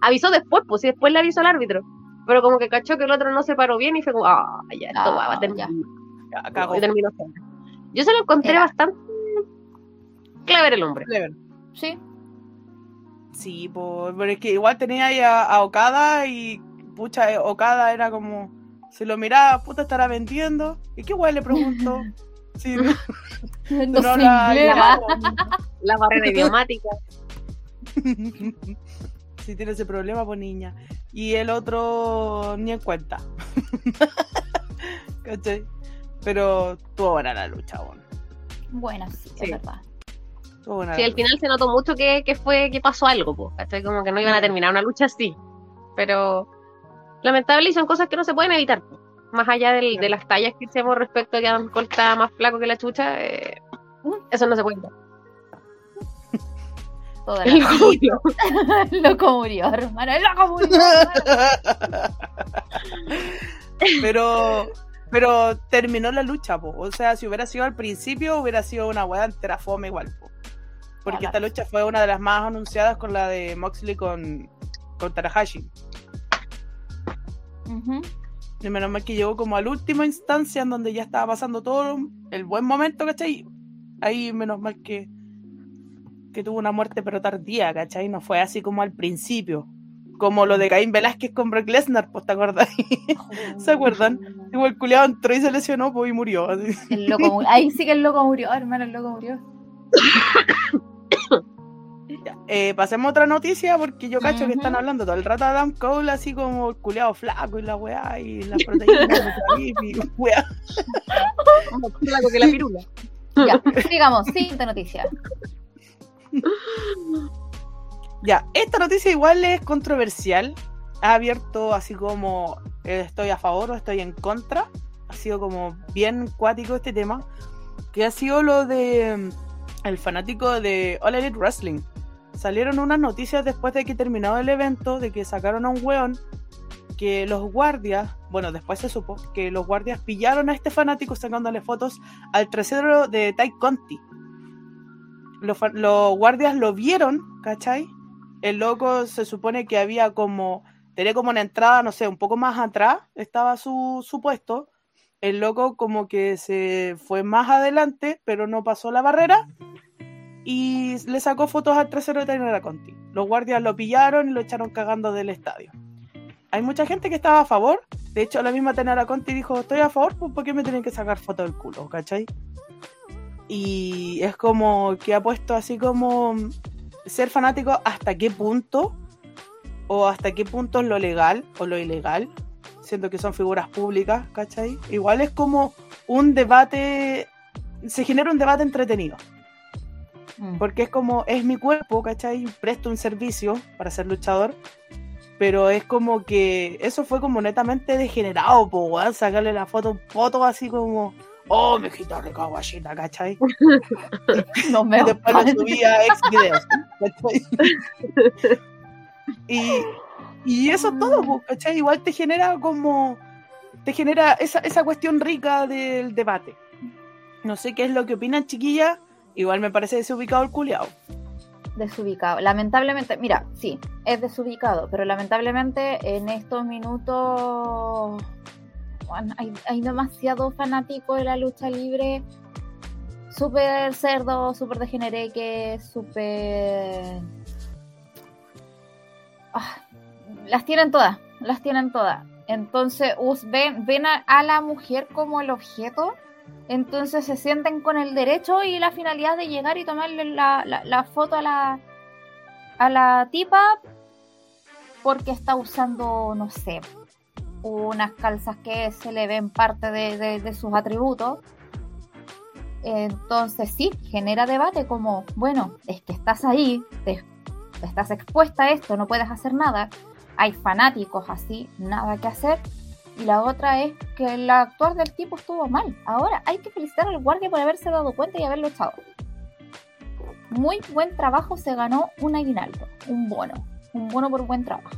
avisó después, pues sí, después le avisó al árbitro. Pero como que cachó que el otro no se paró bien y fue como, ah, ya, esto Ah, va a terminar. Ya. Y terminó. Yo se lo encontré Era. bastante clever el hombre. Clever. Sí, Sí, pues, pero es que igual tenía ahí a, a Okada y pucha, eh, Okada era como, se lo miraba, puta, estará vendiendo. ¿Y qué guay le pregunto? Sí, no, no, inglés. alemán. La barrera idiomática. si tiene ese problema, pues niña. Y el otro ni en cuenta. ¿Cachai? Pero estuvo buena la lucha, bueno. Bueno, sí, Sí. es verdad. Buena Sí, al final se notó mucho que, que fue, que pasó algo, pues, ¿cachai? Como que no iban a terminar una lucha así. Pero lamentable y son cosas que no se pueden evitar. po. Más allá del- de las tallas que hicimos respecto a que Adam Cole está más flaco que la chucha, eh, eso no se puede evitar. Toda El la... Julio. el loco murió, hermano. El loco murió. hermano. pero pero terminó la lucha, po. O sea, si hubiera sido al principio, hubiera sido una weá entera fome igual, po. Porque esta lucha fue una de las más anunciadas con la de Moxley con, con Tanahashi. Y menos mal que llegó como a la última instancia en donde ya estaba pasando todo el buen momento, ¿cachai? Ahí menos mal que, que tuvo una muerte pero tardía, ¿cachai? No fue así como al principio. Como lo de Caín Velázquez con Brock Lesnar, pues te acuerdas. ¿Se acuerdan? Como el culiado entró y se lesionó pues, y murió. El loco murió. Ahí sí que el loco murió, hermano. El loco murió. Eh, pasemos a otra noticia porque yo cacho que están hablando todo el rato de Adam Cole así como el culiado flaco y la weá y las proteínas y weá. Flaco que la pirula. Ya, sigamos. Siguiente noticia. Ya, esta noticia igual es controversial. Ha abierto así como eh, estoy a favor o estoy en contra. Ha sido como bien cuático este tema. Que ha sido lo de el fanático de All Elite Wrestling. Salieron unas noticias después de que terminado el evento de que sacaron a un weón que los guardias, bueno, después se supo que los guardias pillaron a este fanático sacándole fotos al trasero de Ty Conti. los, los guardias lo vieron, ¿cachai? El loco se supone que había como, tenía como una entrada, no sé, un poco más atrás, estaba su, su puesto. El loco como que se fue más adelante, pero no pasó la barrera y le sacó fotos al trasero de Tainara Conti. Los guardias lo pillaron y lo echaron cagando del estadio. Hay mucha gente que estaba a favor. De hecho, la misma Tainara Conti dijo, estoy a favor, pues ¿por qué me tienen que sacar fotos del culo? ¿Cachai? Y es como que ha puesto así como ser fanático hasta qué punto o hasta qué punto es lo legal o lo ilegal, siendo que son figuras públicas, ¿cachai? Igual es como un debate, se genera un debate entretenido. Mm. Porque es como, es mi cuerpo, ¿cachai? Presto un servicio para ser luchador. Pero es como que eso fue como netamente degenerado, po, weón. Sacarle la foto, foto así como, oh, me quita rica guachita, ¿cachai? No me después lo subí a ex videos, ¿cachai? y, y eso es todo, po, ¿cachai? Igual te genera como, te genera esa, esa cuestión rica del debate. No sé qué es lo que opinan, chiquillas. Igual me parece desubicado el culiao. Desubicado. Lamentablemente, mira, sí, es desubicado, pero lamentablemente en estos minutos bueno, hay, hay demasiado fanático de la lucha libre. Súper cerdo, súper degenereque, súper... Ah, las tienen todas, las tienen todas. Entonces ven, ven a, la mujer como el objeto entonces se sienten con el derecho y la finalidad de llegar y tomarle la, la- foto a la, a la tipa porque está usando, no sé, unas calzas que se le ven parte de, de- sus atributos. Entonces sí, genera debate como, bueno, es que estás ahí, estás expuesta a esto, no puedes hacer nada. Hay fanáticos así, nada que hacer. Y la otra es que el actuar del tipo estuvo mal. Ahora hay que felicitar al guardia por haberse dado cuenta y haberlo echado. Muy buen trabajo, se ganó un aguinaldo, un bono. Un bono por buen trabajo.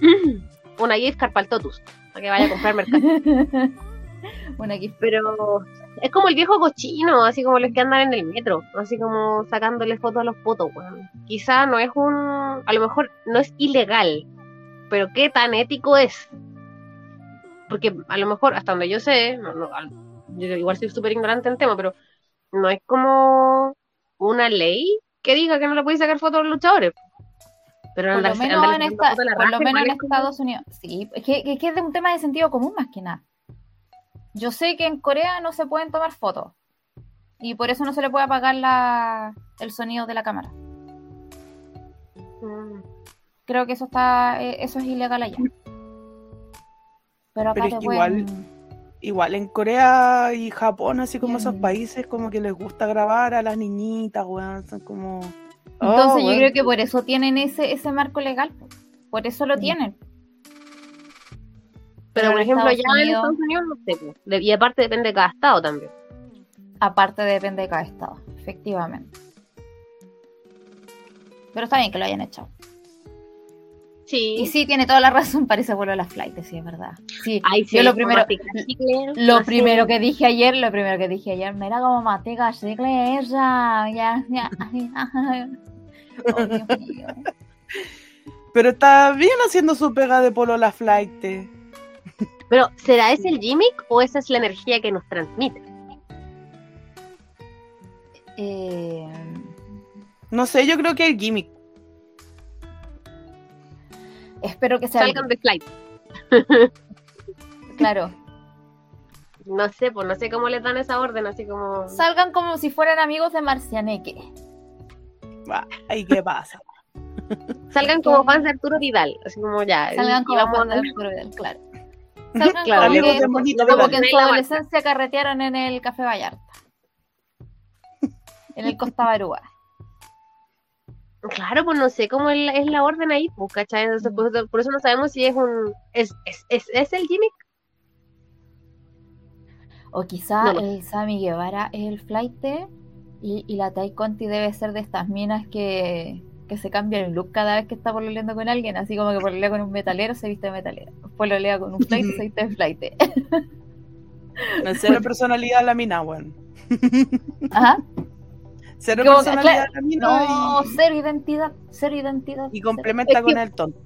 Una gift card para el Totus, para que vaya a comprar mercado. Una gift Pero es como el viejo cochino, así como los que andan en el metro, así como sacándole fotos a los potos, weón. Quizá no es un. A lo mejor no es ilegal, pero ¿qué tan ético es? Porque a lo mejor, hasta donde yo sé, no- no, al- yo igual soy súper ignorante en el tema, pero no es como una ley que diga que no le podéis sacar fotos a los luchadores. Pero Por lo andarse- menos andarle en, esta- por lo menos en es como- Estados Unidos. Sí, es que, es que es de un tema de sentido común más que nada. Yo sé que en Corea no se pueden tomar fotos. Y por eso no se le puede apagar la, el sonido de la cámara. Mm. Creo que eso está eh, eso es ilegal allá. Pero acá Pero es te que pueden- igual- Igual en Corea y Japón, así como esos Mm. países, como que les gusta grabar a las niñitas, weón. Son como. Oh, Entonces yo weón. creo que por eso tienen ese, ese marco legal. po. Por eso lo tienen. Pero, por ejemplo, allá en Estados Unidos no sé, pues, y aparte depende de cada estado también. Aparte depende de cada estado, efectivamente. Pero está bien que lo hayan hecho. Sí. Y sí, tiene toda la razón, parece vuelo a la flight, sí, es verdad. Sí, Ay, yo lo primero, chicle, lo primero que dije ayer, lo primero que dije ayer, mira como matica chicle ella, ya, ya. Oh, Dios mío. Pero está bien haciendo su pega de polo la flight. Pero, ¿será ese el gimmick o esa es la energía que nos transmite? Eh, No sé, yo creo que el gimmick. Espero que sea Salgan de flight. claro. No sé, pues no sé cómo les dan esa orden, así como. Salgan como si fueran amigos de Marcianeque. Ay, ¿qué pasa? Salgan como fans de Arturo Vidal, así como ya. Salgan y como fans de Arturo Vidal, claro. Salgan Claro, como, que, como que en su adolescencia carretearon en el Café Vallarta. En el Costa Barúa. Claro, pues no sé cómo es la, es la orden ahí, pues, ¿cachai? Entonces, por, eso- por eso no sabemos si es un. ¿Es, es, es, es el gimmick? O quizá No el Sammy Guevara es el flight y, y la Tai Conti debe ser de estas minas que, que se cambia el look cada vez que está pololeando con alguien, así como que pololea con un metalero se viste de metalero, pololea con un flight se viste de flight. No sé la personalidad de la mina, weón. Ajá. Cero Como- personalidad claro, No, y, cero identidad, cero identidad. y cero. complementa Es que- con el tonto.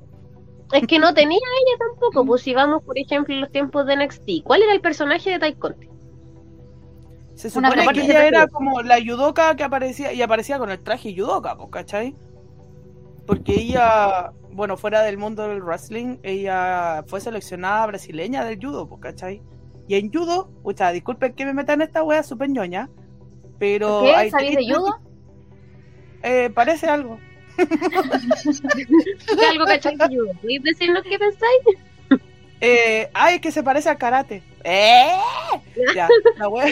Es que no tenía ella tampoco. Pues si vamos, por ejemplo, en los tiempos de NXT, ¿cuál era el personaje de Tai Conti? Se Una supone que parte ella era como la yudoka que aparecía y aparecía con el traje yudoka, pues, ¿cachai? Porque ella, bueno, fuera del mundo del wrestling, ella fue seleccionada brasileña del judo, pues, ¿cachai? Y en judo, pucha, disculpen que me meta en esta wea súper ñoña, pero... ¿Qué? hay ¿Sabéis de judo? Eh, parece algo. ¿Qué algo cachai de judo? ¿Podéis decirnos qué pensáis? Eh, ay, es que se parece a karate. ¡Eh! Ya, la wea.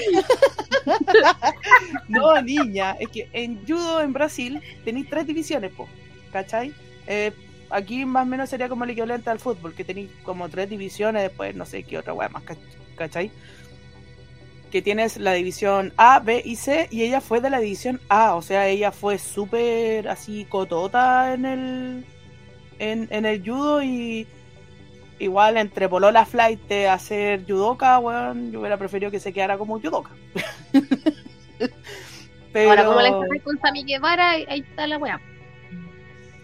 no, niña, es que en judo en Brasil tenéis tres divisiones, po, ¿cachai? Eh, aquí más o menos sería como el equivalente al fútbol, que tenéis como tres divisiones, después no sé qué otra wea más, cach- ¿cachai? Que tienes la división A, B y C, y ella fue de la división A, o sea, ella fue súper así cotota en el, en, en el judo y igual entre Polola Flight a hacer judoka, weón, yo hubiera preferido que se quedara como judoka. Pero Ahora, como la encontré con Sami Guevara, ahí está la weá.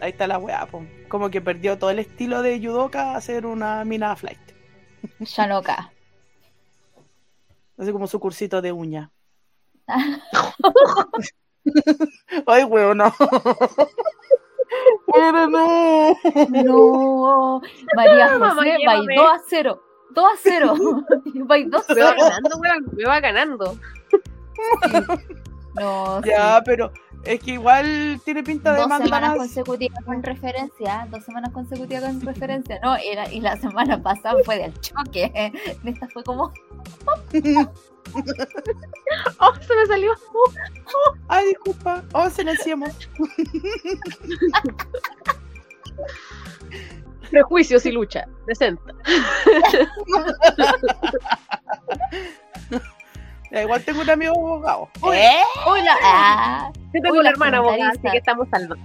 ahí está la weá, po. como que perdió todo el estilo de judoka a hacer una mina flight. Shanoka. Así como su cursito de uña. Ay, weón, no. Pero no. No, María Mamá, José, va llévame. 2 a 0. 2 a 0. Va 2 a Me va 0. ganando, weón. Me va ganando. No, sí. Ya, pero es que igual tiene pinta de dos manda semanas más. consecutivas con referencia, dos semanas consecutivas con referencia, no, era, y la semana pasada fue del choque, esta fue como, Oh, se me salió. Ay, disculpa. Oh, se le hacíamos. Prejuicios y lucha. Decente. Ya, igual tengo un amigo abogado. ¿Eh? hola, ah, Yo tengo una hermana abogada, así que estamos salvados.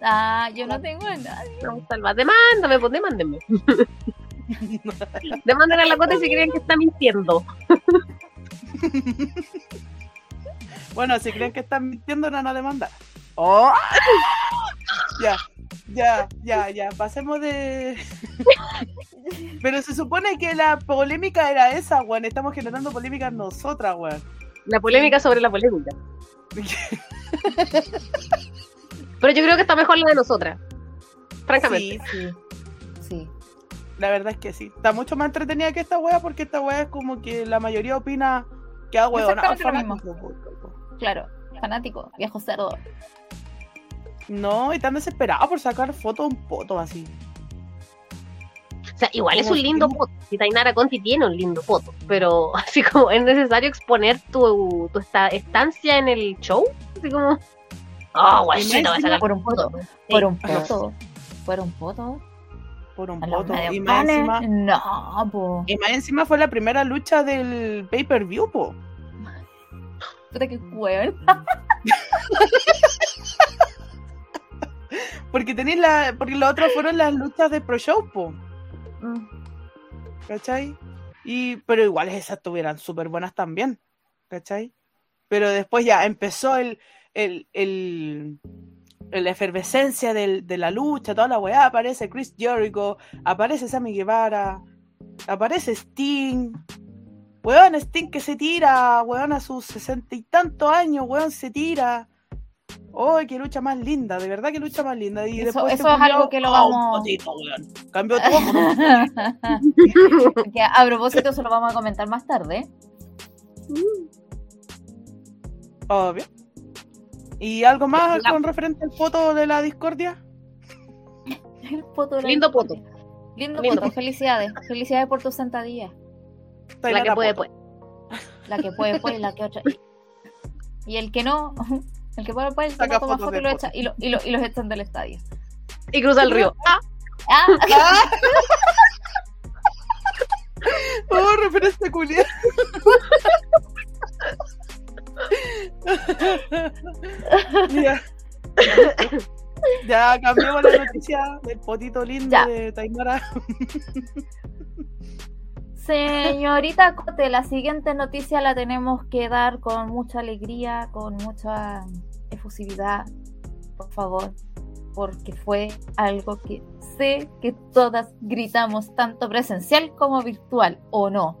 ah, yo no tengo a nadie, Estamos salvados. Demándame, pues demándenme. Demanden a la cota si creen que está mintiendo. Bueno, si creen que están mintiendo, no van a demandar. Oh. Ya, ya, ya, ya. Pasemos de. Pero se supone que la polémica era esa, weón. Estamos generando polémica nosotras, weón. La polémica sobre la polémica. Pero yo creo que está mejor la de nosotras. Francamente. Sí, sí, sí, la verdad es que sí. Está mucho más entretenida que esta wea porque esta wea es como que la mayoría opina que ah, weón. Claro, fanático, viejo cerdo, No, y tan desesperado por sacar fotos de un poto así. O sea, igual es un lindo foto. Si Tainara Conti tiene un lindo foto. Pero así como es necesario exponer tu, tu esta- estancia en el show. Así como. Oh, guachito, va a sacar por un poto, por un poto, por un poto, Por un poto. Y más encima. no, po, Y más encima fue la primera lucha del pay-per-view, po. puta que weón, Porque tenéis la. Porque los otros fueron las luchas de Pro Show, po. Mm. ¿Cachai? Y, pero igual esas estuvieran súper buenas también. ¿Cachai? Pero después ya empezó el. el, el la efervescencia del- de la lucha, toda la weá, aparece Chris Jericho, aparece Sammy Guevara, aparece Sting, weón, Sting que se tira, weón, a sus sesenta y tantos años, weón, se tira. ¡Oh, qué lucha más linda! De verdad que lucha más linda. Y Eso- después eso es algo que lo ¡ah, un vamos- potito, weón! Cambió todo que a propósito se lo vamos a comentar más tarde. Obvio. ¿Y algo más La- con referente al foto de la discordia? El de la Lindo discordia. Lindo, Lindo poto, felicidades. Felicidades por tu sentadilla. la Taylor que puede, pues. La que puede, pues, la que otra. Y el que no, el que puede, el que Saca no toma fotos fotos de y, lo echa, y, lo- y, lo- y los echan del estadio. Y cruza el río. Ah, Ah, ¡Oh, referencia culia! ya. ya cambiamos la noticia del potito lindo Ya. de Taimara. Señorita Cote, la siguiente noticia la tenemos que dar con mucha alegría, con mucha efusividad, por favor, porque fue algo que sé que todas gritamos, tanto presencial como virtual, ¿o no?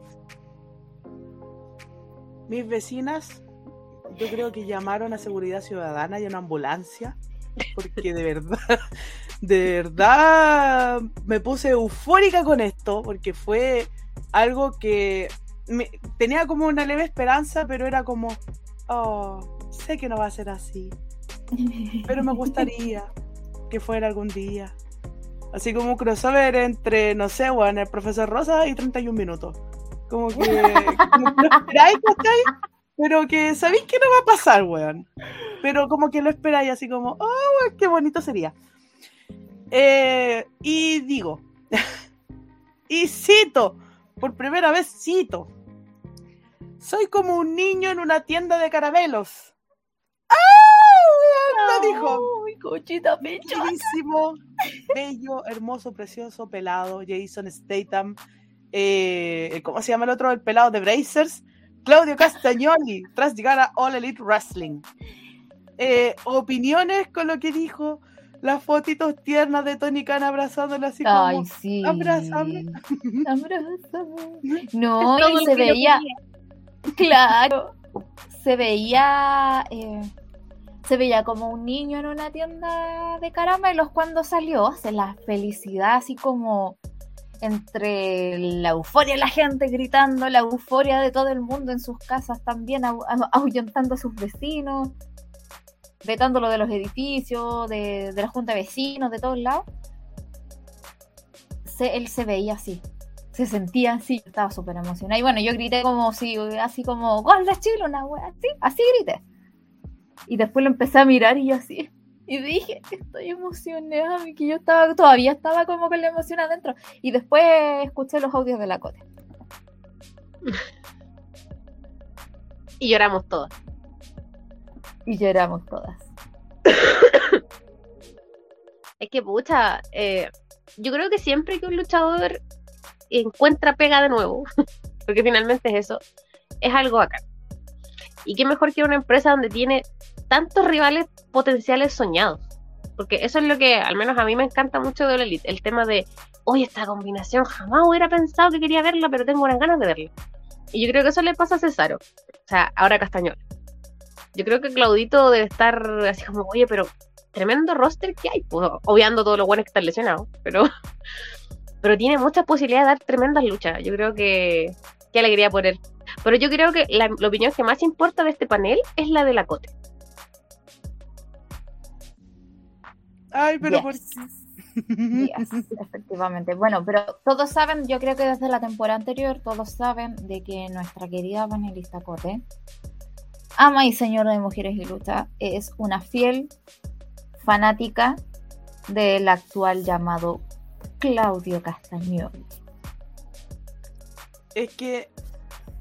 Mis vecinas, yo creo que llamaron a Seguridad Ciudadana y a una ambulancia, porque de verdad, de verdad me puse eufórica con esto, porque fue algo que me, tenía como una leve esperanza, pero era como, oh, sé que no va a ser así, pero me gustaría que fuera algún día. Así como un crossover entre, no sé, bueno, el profesor Rosa y 31 minutos. Como que, como que lo esperáis, ¿cachai? Pero que sabéis que no va a pasar, weón. Pero como que lo esperáis así como, oh, qué bonito sería. Eh, y digo, y cito, por primera vez cito, soy como un niño en una tienda de caramelos. ¡Ah! Lo dijo. Uy, cochita. Bellísimo, bello, hermoso, precioso, pelado, Jason Statham. Eh, ¿Cómo se llama el otro? El pelado de Brazers. Claudio Castagnoli, tras llegar a All Elite Wrestling. Eh, opiniones con lo que dijo, las fotitos tiernas de Tony Khan abrazándolo así como, Ay, sí. abrázame. Abrázame. No, y se veía, claro, se veía, eh, se veía como un niño en una tienda de caramelos cuando salió, o sea, la felicidad así como entre la euforia de la gente gritando, la euforia de todo el mundo en sus casas también, ahu- ahu- ahuyentando a sus vecinos, vetándolo de los edificios, de, de la junta de vecinos, de todos lados. Se- él se veía así, se sentía así, estaba súper emocionado. Y bueno, yo grité como si, así como, gol de Chile, una wea así, así grité. Y después lo empecé a mirar y yo así. Y dije, estoy emocionada, que yo estaba, todavía estaba como con la emoción adentro. Y después escuché los audios de la Cote. Y lloramos todas. Y lloramos todas. Es que, pucha, eh, yo creo que siempre que un luchador encuentra pega de nuevo, porque finalmente es eso, es algo acá. Y qué mejor que una empresa donde tiene tantos rivales potenciales soñados. Porque eso es lo que, al menos a mí me encanta mucho de la Elite, el tema de, oye, esta combinación jamás hubiera pensado que quería verla, pero tengo unas ganas de verla. Y yo creo que eso le pasa a Cesaro, o sea, ahora a Castañón. Yo creo que Claudito debe estar así como, oye, pero tremendo roster que hay, pues, obviando todo lo bueno que están lesionados, pero, pero tiene muchas posibilidades de dar tremendas luchas. Yo creo que qué alegría por él. Pero yo creo que la, la opinión que más importa de este panel es la de la Cote. Ay, pero Yes. por Yes, efectivamente. Bueno, pero todos saben, yo creo que desde la temporada anterior, todos saben de que nuestra querida panelista Cote, ama y señora de mujeres y lucha, es una fiel fanática del actual llamado Claudio Castañón. Es que,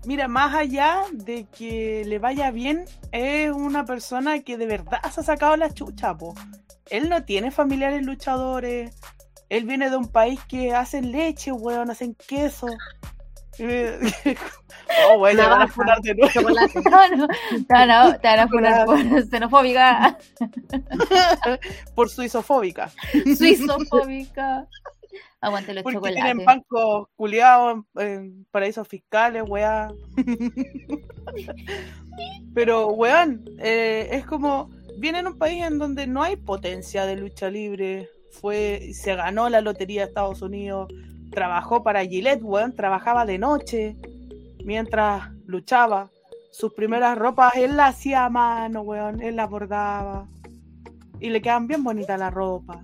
mira, más allá de que le vaya bien, es una persona que de verdad se ha sacado la chucha, po. Él no tiene familiares luchadores. Él viene de un país que hacen leche, weón, hacen queso. Oh, weón, le van a funar de nuevo. No, no, te van a, te van a poner por xenofóbica, por suizofóbica. suizofóbica. Aguante los Porque chocolates. tienen bancos culiados en, en paraísos fiscales, weá. Pero, weón, eh, es como. Viene en un país en donde no hay potencia de lucha libre. Fue, se ganó la lotería de Estados Unidos. Trabajó para Gillette, weón. Trabajaba de noche mientras luchaba. Sus primeras ropas él las hacía a mano, weón. Él las bordaba. Y le quedan bien bonitas la ropa.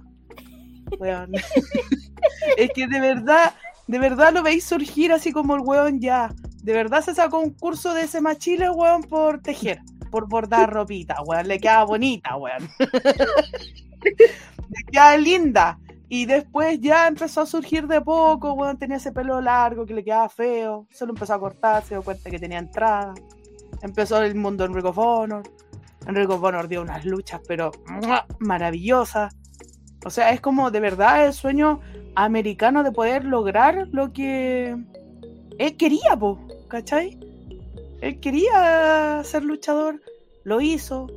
Weón. es que de verdad, de verdad lo veis surgir así como el weón ya. De verdad se sacó un curso de ese machile, weón, por tejer, por bordar ropita, weón. Le queda bonita, weón. le queda linda. Y después ya empezó a surgir de poco, weón. Tenía ese pelo largo que le quedaba feo. Se lo empezó a cortar, se dio cuenta que tenía entrada. Empezó el mundo de Enrico Honor. Enrico Honor dio unas luchas, pero maravillosas. O sea, es como de verdad el sueño americano de poder lograr lo que él quería, po, ¿cachai? Él quería ser luchador, lo hizo.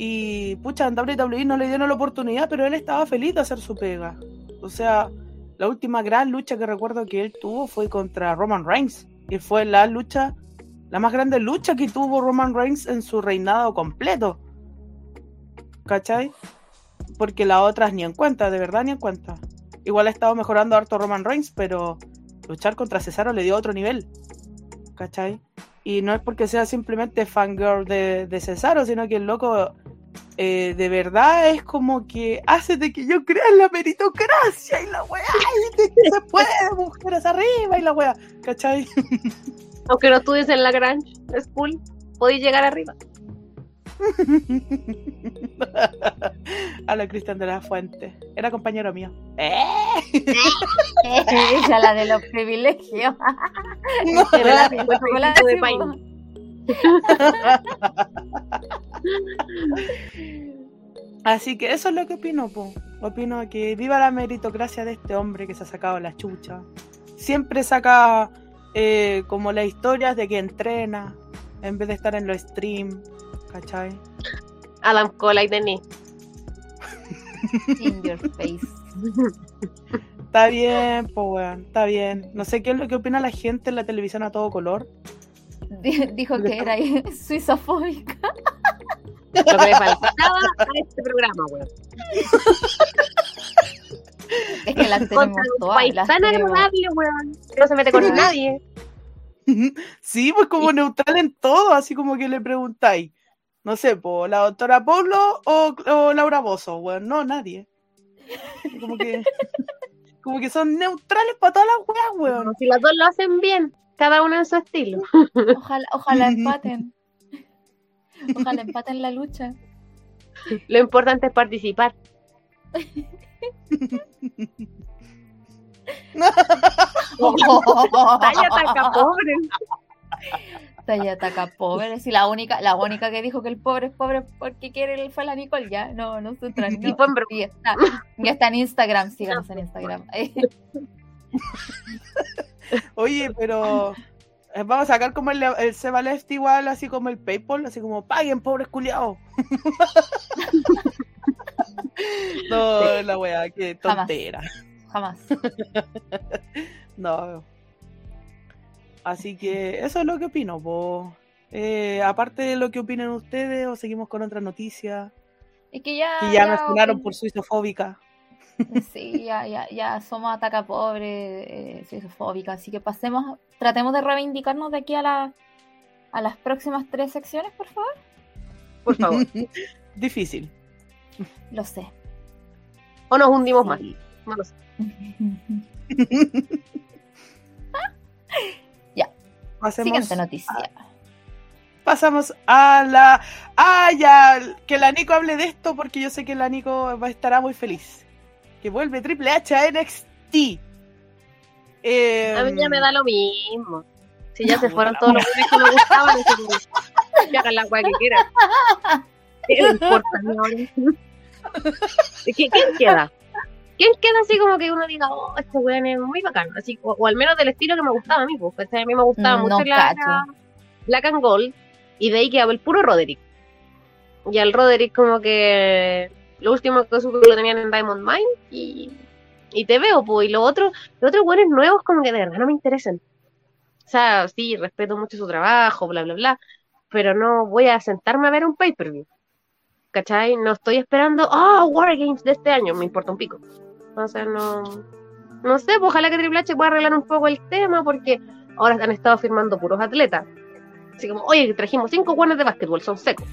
Y pucha, en WWE no le dieron la oportunidad, pero él estaba feliz de hacer su pega. O sea, la última gran lucha que recuerdo que él tuvo fue contra Roman Reigns. Y fue la lucha, la más grande lucha que tuvo Roman Reigns en su reinado completo. ¿Cachai? Porque las otras ni en cuenta, de verdad ni en cuenta. Igual ha estado mejorando harto Roman Reigns, pero luchar contra Cesaro le dio otro nivel. ¿Cachai? Y no es porque sea simplemente fangirl de, de Cesaro, sino que el loco eh, de verdad es como que hace de que yo crea en la meritocracia y la weá, y de que se puede, mujeres arriba y la weá, ¿cachai? Aunque no estudies en la Grange School, podéis llegar arriba. A la Cristian de la Fuente. Era compañero mío. ¡Eh! Ella, la de los privilegios. Pero la- de sí, país. Así que eso es lo que opino, po. Opino que viva la meritocracia de este hombre que se ha sacado la chucha. Siempre saca eh, como las historias de que entrena en vez de estar en los streams, ¿cachai? Adam Cole y Denis. In your face. Está bien, po, weón, está bien. No sé qué es lo que opina la gente en la televisión a todo color. Di- Dijo que era suizofóbica. Lo que le faltaba a este programa, weón. Es que la tenemos todas. las tan agradable, weón. Que no se mete con nadie. Sí, pues como neutral en todo, así como que le preguntáis. No sé, po, la doctora Polo o, o Laura Bozo, weón. No, nadie. Como que, como que son neutrales para todas las weas, weón. Si las dos lo hacen bien, cada uno en su estilo. Ojalá, ojalá empaten. Ojalá empaten la lucha. Lo importante es participar. Talla taca pobre. Talla ataca pobre. Si la única, la única que dijo que el pobre es pobre porque quiere fue la Nicole, ya. No, no. Y en broma. Y está, ya está en Instagram, síganos en Instagram. Oye, pero eh, vamos a sacar como el, el Seba Left igual, así como el PayPal, así como paguen, pobres culiados. no, la wea, qué Jamás. tontera. Jamás. No. Así que eso es lo que opino, po. Eh, aparte de lo que opinen ustedes, o seguimos con otra noticia Es que ya. que ya me funaron opin- por suizofóbica. Sí, ya, ya, ya somos ataca pobre, eh, suizofóbica, así que pasemos, tratemos de reivindicarnos de aquí a la, a las próximas tres secciones, por favor. Por favor. Difícil. Lo sé. O nos hundimos más. No lo sé. Pasemos, Siguiente noticia. pasamos a la. ¡Ah, ya! Que la Nico hable de esto porque yo sé que la Nico va a estará muy feliz. Que vuelve Triple H a NXT. Eh, A mí ya me da lo mismo. Si ya se fueron todos los que me gustaban, que hagan la weá que quieran. ¿Qué importa, señores? ¿Qué- ¿Quién queda? ¿Quién queda así como que uno diga, oh, este weón es muy bacán? Así, o, o al menos del estilo que me gustaba a mí, pues. ¿cachai? A mí me gustaba Mm, mucho la, la Black and Gold, y de ahí quedaba el puro Roderick. Y al Roderick como que lo último que supe que lo tenían en Diamond Mine, y, y te veo, pues. Y los otros, los otros weones nuevos como que de verdad no me interesan. O sea, sí, respeto mucho su trabajo, bla, bla, bla, pero no voy a sentarme a ver un pay-per-view. ¿Cachai? No estoy esperando, ah, War Games de este año, me importa un pico. O sea, no. No sé, pues ojalá que Triple H pueda arreglar un poco el tema, porque ahora han estado firmando puros atletas. Así como, oye, trajimos cinco guanes de básquetbol, son secos.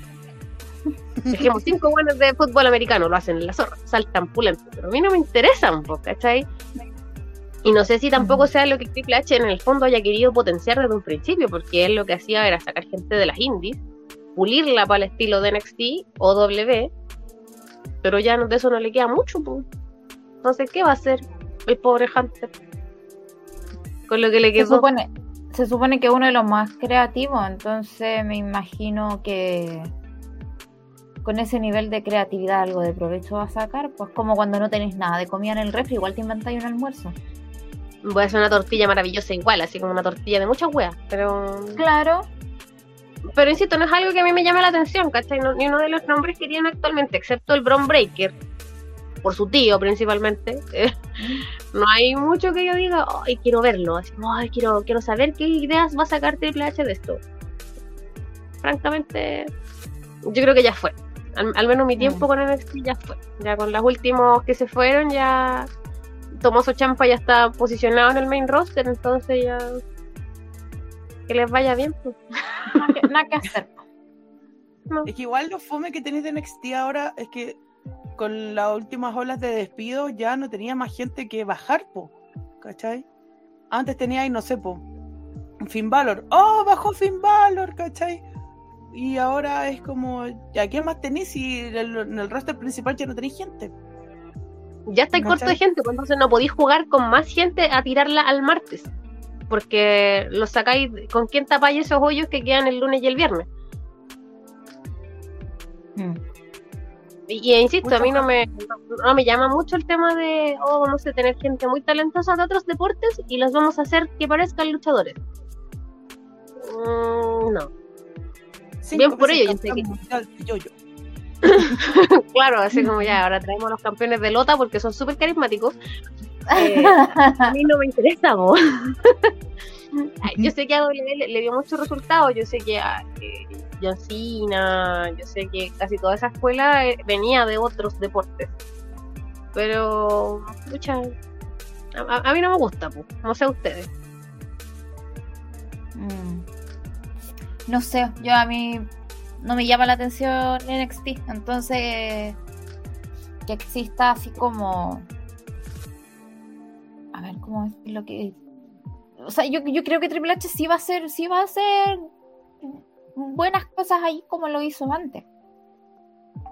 Trajimos cinco guanes de fútbol americano, lo hacen en la zorra, saltan pulentos, pero a mí no me interesan, pues, ¿cachai? Y no sé si tampoco sea lo que Triple H en el fondo haya querido potenciar desde un principio, porque él lo que hacía era sacar gente de las indies, pulirla para el estilo de NXT o W, pero ya de eso no le queda mucho, pues. Entonces, ¿qué va a hacer el pobre Hunter? Con lo que le Se quedó. supone, se supone que uno de los más creativos, entonces me imagino que con ese nivel de creatividad algo de provecho va a sacar, pues como cuando no tenéis nada de comida en el refri, igual te inventáis un almuerzo. voy a hacer una tortilla maravillosa igual, así como una tortilla de muchas weas, pero Claro. pero insisto, no es algo que a mí me llame la atención, ¿cachai? No- ni uno de los nombres que tiene actualmente, excepto el Bron Breaker, por su tío principalmente, eh, no hay mucho que yo diga, ay, quiero verlo, así, ay, quiero, quiero saber qué ideas va a sacar Triple H de esto. Francamente, yo creo que ya fue. Al, al menos mi tiempo Mm. con NXT ya fue. Ya con los últimos que se fueron, ya Tomoso Champa ya está posicionado en el main roster, entonces ya que les vaya bien. pues. Nada que, nada que hacer. Es que igual lo fome que tenéis de NXT ahora es que con las últimas olas de despido ya no tenía más gente que bajar, po. ¿Cachai? Antes tenía ahí, no sé, po. Finn Balor. ¡Oh, bajó Finn Balor! ¿Cachai? Y ahora es como, ¿ya quién más tenéis si en el, en el roster principal ya no tenéis gente? Ya estáis corto de gente, pues entonces no podéis jugar con más gente a tirarla al martes. Porque lo sacáis, ¿con quién tapáis esos hoyos que quedan el lunes y el viernes? Mm. Y, y insisto, Mucho a mí no me, no, no me llama mucho el tema de, oh, vamos a tener gente muy talentosa de otros deportes y los vamos a hacer que parezcan luchadores. Mm, no, Cinco Bien por ello, yo sé que- de yo-yo. claro, así como ya, ahora traemos a los campeones de Lota porque son súper carismáticos. Eh, a mí no me interesa, vos. yo sé que a WWE le, le dio muchos resultados, yo sé que a eh, John Cena, yo sé que casi toda esa escuela eh, venía de otros deportes. Pero, lucha, a, a- a mí no me gusta, po. no sé ustedes. Mm. No sé, yo a mí no me llama la atención NXT, entonces que exista así como a ver cómo es lo que o sea, yo, yo creo que Triple H sí va a hacer, sí va a hacer buenas cosas ahí como lo hizo antes.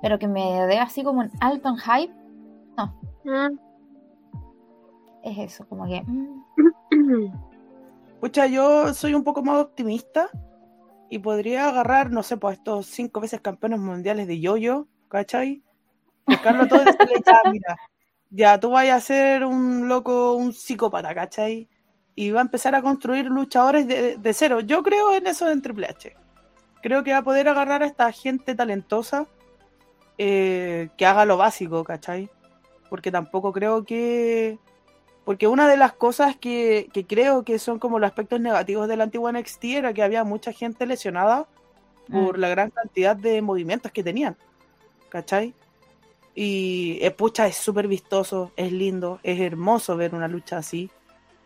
Pero que me dé así como un alto en hype, Mm. es eso, como que mm, Pucha, yo soy un poco más optimista y podría agarrar, no sé, pues estos cinco veces campeones mundiales de yo-yo, ¿cachai? Pescarlo todo y decirle, ya, mira, ya tú vayas a ser un loco, un psicópata, ¿cachai? Y va a empezar a construir luchadores de, de cero. Yo creo en eso en Triple H. Creo que va a poder agarrar a esta gente talentosa eh, que haga lo básico, ¿cachai? Porque tampoco creo que porque una de las cosas que, que creo que son como los aspectos negativos de la antigua NXT era que había mucha gente lesionada por Mm. la gran cantidad de movimientos que tenían. ¿Cachai? Y eh, pucha, es súper vistoso, es lindo, es hermoso ver una lucha así,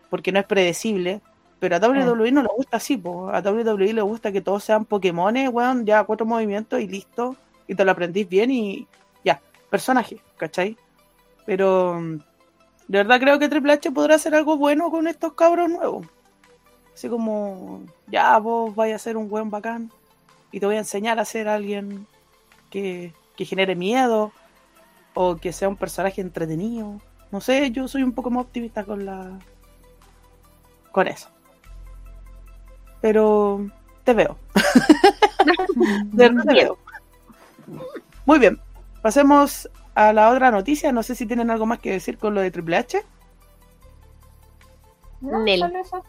porque no es predecible. Pero a WWE no le gusta así, po. a WWE le gusta que todos sean Pokémones, weón, ya cuatro movimientos y listo, y te lo aprendís bien y ya, personaje, ¿cachai? Pero mm, de verdad creo que Triple H podrá hacer algo bueno con estos cabros nuevos. Así como, ya vos vais a ser un buen bacán y te voy a enseñar a ser alguien que, que genere miedo o que sea un personaje entretenido. No sé, yo soy un poco más optimista con la con eso. Pero te veo. De verdad te veo. Muy bien. Pasemos a la otra noticia. No sé si tienen algo más que decir con lo de Triple H. no, Nel. solo eso.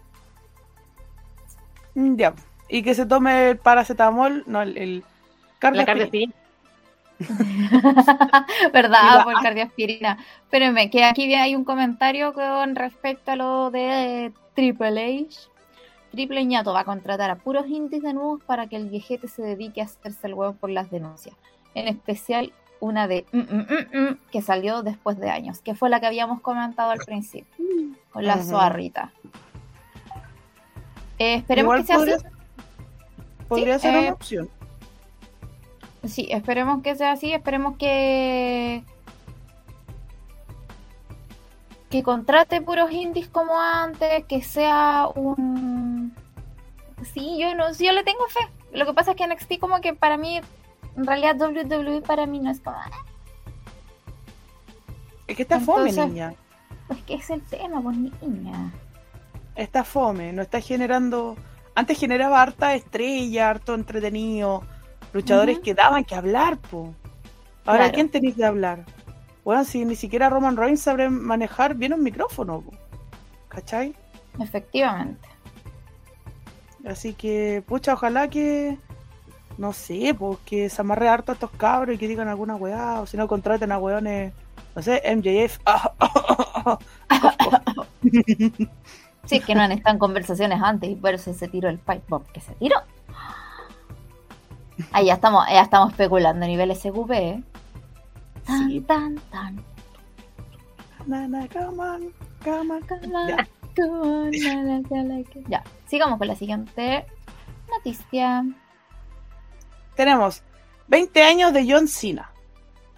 Mm, Ya. Y que se tome el paracetamol, no, el, el La cardioaspirina. cardioaspirina. ¿Verdad? Por cardioaspirina. Espérenme, que aquí hay un comentario con respecto a lo de Triple H. Triple Ñato va a contratar a puros indies de nuevo para que el viejete se dedique a hacerse el huevo por las denuncias. En especial una de mm, mm, mm, que salió después de años, que fue la que habíamos comentado al principio, con la Ujú. Zoarrita. Eh, esperemos Igual que sea podría, así. podría ser eh, una opción. Sí, esperemos que sea así, esperemos que que contrate puros indies como antes, que sea un sí, yo no, sí, yo le tengo fe. Lo que pasa es que NXT como que para mí en realidad WWE para mí no es como "Ah, Es que está fome, niña. pues que es el tema, pues niña. Está fome, no está generando. Antes generaba harta estrella, harto entretenido, luchadores que daban que hablar, po. Ahora, Claro. ¿quién tenéis que hablar? Bueno, si ni siquiera Roman Reigns sabe manejar bien un micrófono. ¿cachai? Efectivamente. Así que, pucha, ojalá que, no sé, pues que se amarre harto a estos cabros y que digan alguna weá, o si no contraten a weones, no sé, MJF. Sí, es que no han estado en conversaciones antes y por eso se tiró el pipe bomb que se tiró. Ahí ya estamos, ya estamos especulando a nivel SQP. ¿eh? Tan, Sí. tan, tan. Na, na, come on, come on. Come on, Ya. sigamos con la siguiente noticia. Tenemos 20 años de John Cena.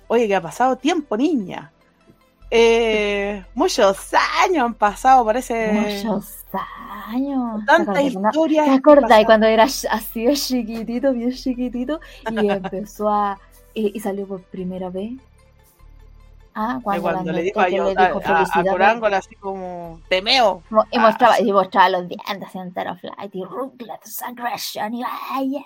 Oye, que ha pasado tiempo, niña. Eh, muchos años han pasado, parece. Muchos años. ¿Te Tantas acordás cuando- historias. ¿Te acordás cuando era así de chiquitito, bien chiquitito? Y empezó a. Y, y salió por primera vez. Ah, Y cuando, le dijo a, John- le dijo a, a, así como, temeo. Y Ah, mostraba, y mostraba los dientes entero flight y Ruthless Aggression y ay, yeah.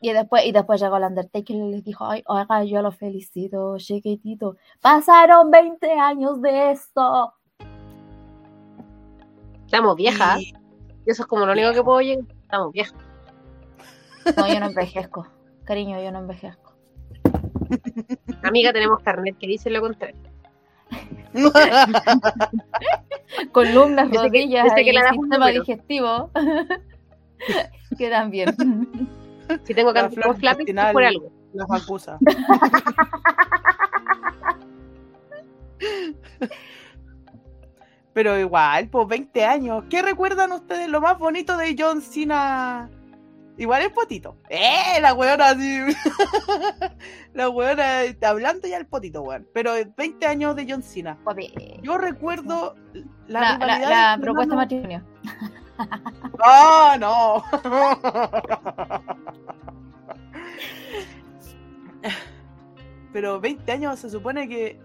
Y después, y después llegó el Undertaker y le dijo, ay, oiga, yo lo felicito, chiquitito. Pasaron 20 años de esto. Estamos viejas. Y- Y eso es como lo único que puedo llegar. Estamos viejas. No, yo no envejezco. Cariño, yo no envejezco. Amiga, tenemos carnet que dice lo contrario. Columnas, que- rodillas dice que das un sistema número. digestivo. Quedan bien. Si tengo La con flappy, es intestinal. por algo. Las acusas. Pero igual, pues 20 años. ¿Qué recuerdan ustedes lo más bonito de John Cena? Igual el potito. ¡Eh! La weona así. la weona hablando ya el potito, weón. Pero 20 años de John Cena. Yo recuerdo la, La, rivalidad propuesta de matrimonio. ¡Ah, no! Pero 20 años se supone que.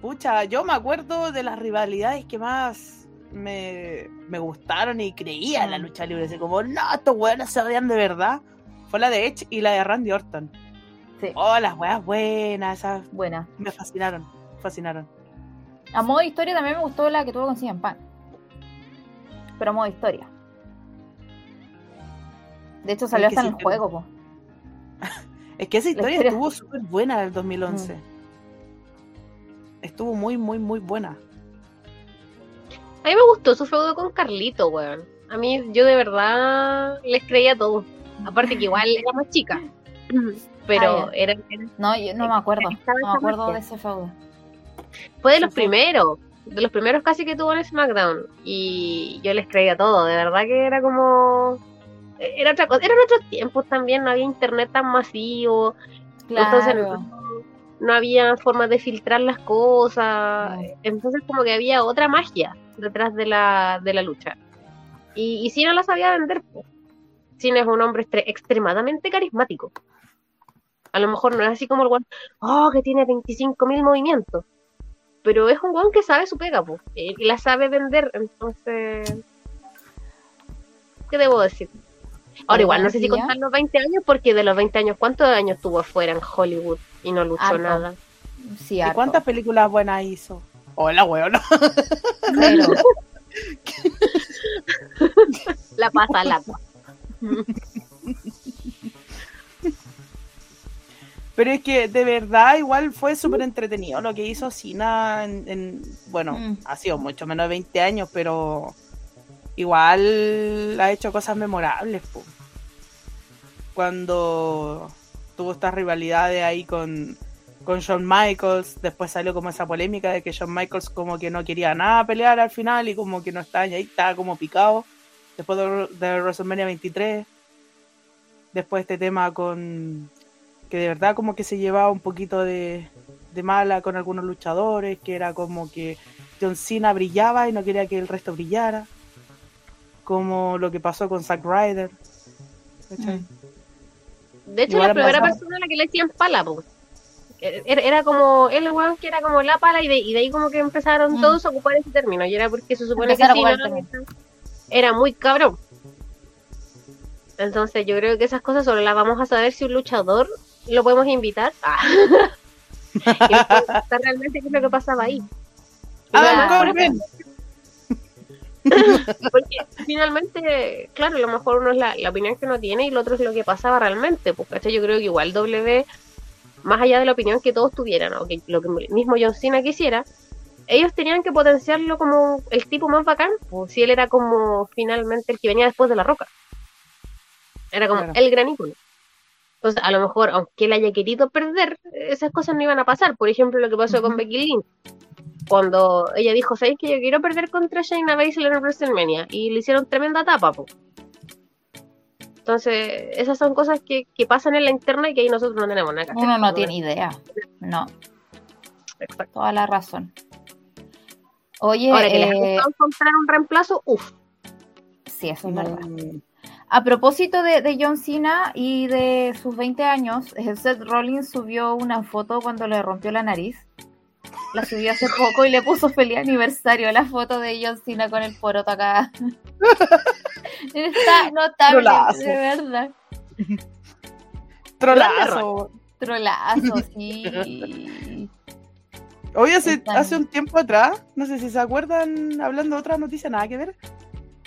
Pucha, yo me acuerdo de las rivalidades que más me, me gustaron y creía en la Mm. lucha libre. Así como, no, estos weones se odian de verdad. Fue la de Edge y la de Randy Orton. Sí, Oh, las weas buenas, esas buena. me fascinaron. Fascinaron. A modo de historia también me gustó la que tuvo con CM Punk. Pero a modo de historia. De hecho salió hasta en el juego, po. Es que esa historia historia- estuvo súper buena del 2011. Estuvo muy, muy, muy buena. A mí me gustó su feudo con Carlito, weón. A mí, yo de verdad les creía todo. Aparte que igual era más chica. Pero Ah, era, era- No, yo no me acuerdo. No me acuerdo de ese feudo. fue de los primeros. De los primeros casi que tuvo en SmackDown. Y yo les creía todo. De verdad que era como. Era otra cosa. Eran otros tiempos también. No había internet tan masivo. Entonces, Claro. No había formas de filtrar las cosas. Entonces como que había otra magia detrás de la, de la lucha. Y, y Cena la sabía vender. Cena es un hombre extremadamente carismático. A lo mejor no es así como el guan, oh, que tiene 25.000 movimientos. Pero es un guan que sabe su pega, y y la sabe vender. Entonces, ¿qué debo decir? Ahora igual, no sé si contar los 20 años, porque de los 20 años, ¿cuántos años estuvo afuera en Hollywood y no luchó Harto. nada? Sí, ¿Y cuántas películas buenas hizo? Hola, weón. Cero. La pasa al agua. Pero es que de verdad igual fue súper entretenido lo que hizo Sina en, en- bueno, Mm. ha sido mucho menos de 20 años, pero igual ha hecho cosas memorables. po. Cuando tuvo estas rivalidades ahí con, con Shawn Michaels, después salió como esa polémica de que Shawn Michaels como que no quería nada pelear al final y como que no estaba ahí, estaba como picado después de, de WrestleMania 23. Después este tema con que de verdad como que se llevaba un poquito de, de mala con algunos luchadores, que era como que John Cena brillaba y no quería que el resto brillara, como lo que pasó con Zack Ryder. ¿cachai? Mm. De hecho, Igual la primera persona a la que le decían pala, po. Era, era como el weón que era como la pala y de, y de ahí como que empezaron Mm. todos a ocupar ese término. Y era porque se supone que Empezar sí, ¿no? era muy cabrón. Entonces yo creo que esas cosas solo las vamos a saber si un luchador lo podemos invitar. Ah. y realmente qué es lo que pasaba ahí. Corbin. Porque finalmente, claro, a lo mejor uno es la, la opinión que uno tiene y lo otro es lo que pasaba realmente. Pues, ¿cachai? Yo creo que igual W, más allá de la opinión que todos tuvieran, o que lo que el mismo John Cena quisiera, ellos tenían que potenciarlo como el tipo más bacán, o si él era como finalmente el que venía después de la roca. Era como Claro. el gran ícono. Entonces, a lo mejor, aunque él haya querido perder, esas cosas no iban a pasar. Por ejemplo, lo que pasó con. Becky Lynch. Cuando ella dijo, ¿sabéis que yo quiero perder contra Shayna Baszler en WrestleMania? Y le hicieron tremenda tapa, po. Entonces, esas son cosas que, que pasan en la interna y que ahí nosotros no tenemos nada que hacer. Uno no tiene idea. No, Exacto. toda la razón. Oye, Ahora que les eh, gusta encontrar un reemplazo, uff. sí, eso es verdad. Mm, A propósito de, de John Cena y de sus 20 años, eh, Seth Rollins subió una foto cuando le rompió la nariz. La subió hace poco y le puso feliz aniversario la foto de John Cena con el poroto acá. Está notable, Trolazo. de verdad. Trolazo. Trolazo, sí. Hoy hace, hace un tiempo atrás, no sé si se acuerdan, hablando de otra noticia, nada que ver,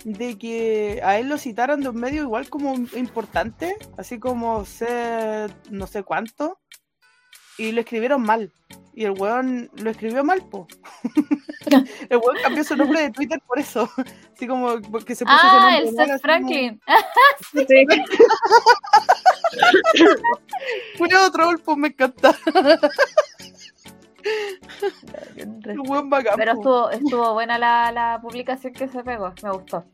de que a él lo citaron de un medio igual como importante, así como ser no sé cuánto, y lo escribieron mal. Y el weón lo escribió mal, po. el weón cambió su nombre de Twitter por eso. Así como porque se puso Ah, el nombre mal, Seth así como- Franklin. Fue otro pues me encanta. El weón bacán, Pero estuvo, estuvo buena la, la publicación que se pegó, me gustó.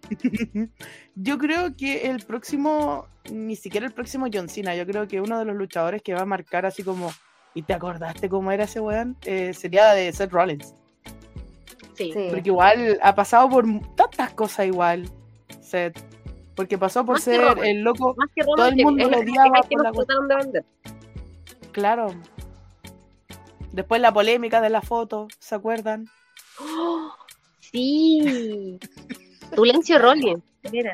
Yo creo que el próximo, ni siquiera el próximo John Cena, yo creo que uno de los luchadores que va a marcar así como, ¿y te acordaste cómo era ese weón? Eh, sería de Seth Rollins. Sí. Sí. Porque igual ha pasado por tantas cosas igual, Seth. Porque pasó por Más ser el loco, Más que Roman, Todo el mundo lo odiaba pareja que por nos la trataron de vender. claro. Después la polémica de la foto, ¿se acuerdan? ¡Oh! Sí. Tulencio Rollins. Mira,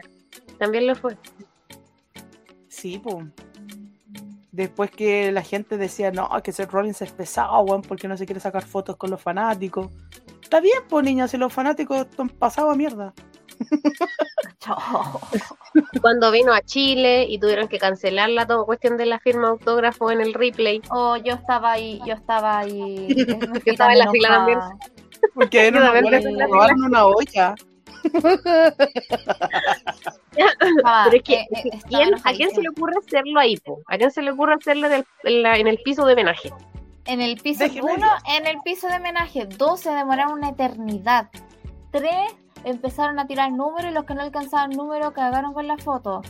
también lo fue. Sí, pues. Después que la gente decía, no, que Seth Rollins es pesado, weón, porque no se quiere sacar fotos con los fanáticos. Está bien, pues, niñas, si los fanáticos están pasados a mierda. Cuando vino a Chile y tuvieron que cancelar la todo cuestión de la firma autógrafo en el replay. Oh, yo estaba ahí, yo estaba ahí. Yo estaba en la fila enojada. Porque era una también una olla. Estaba, Pero es que, eh, eh, estaba ¿quién, ¿a quién se le ocurre hacerlo ahí, po? ¿A quién se le ocurre hacerlo en, la- en el piso de homenaje? En el piso Déjeme uno, en el piso de homenaje, dos se demoraron una eternidad. Tres empezaron a tirar números y los que no alcanzaban números cagaron con la foto.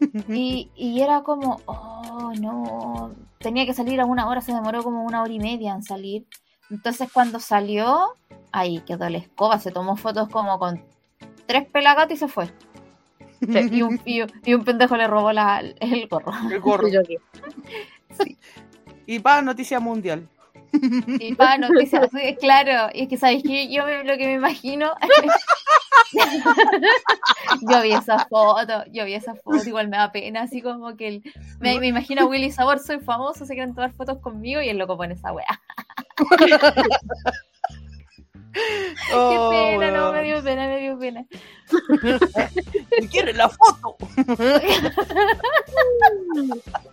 Y, y era como, oh no, tenía que salir a una hora, se demoró como una hora y media en salir. Entonces cuando salió, ahí quedó la escoba, se tomó fotos como con tres pelagatos y se fue. Y un, y, un- y un pendejo le robó la, el gorro. El gorro. Y para noticia mundial. Y para noticias, sí, claro, y es que sabes que yo me- lo que me imagino, yo vi esa foto, yo vi esa foto, igual me da pena, así como que el- me, me imagino a Willy Sabor, soy famoso, se quieren tomar fotos conmigo y el loco pone esa weá. Oh, Qué pena, no, me dio pena, me dio pena. ¿Y ¿Quieres la foto?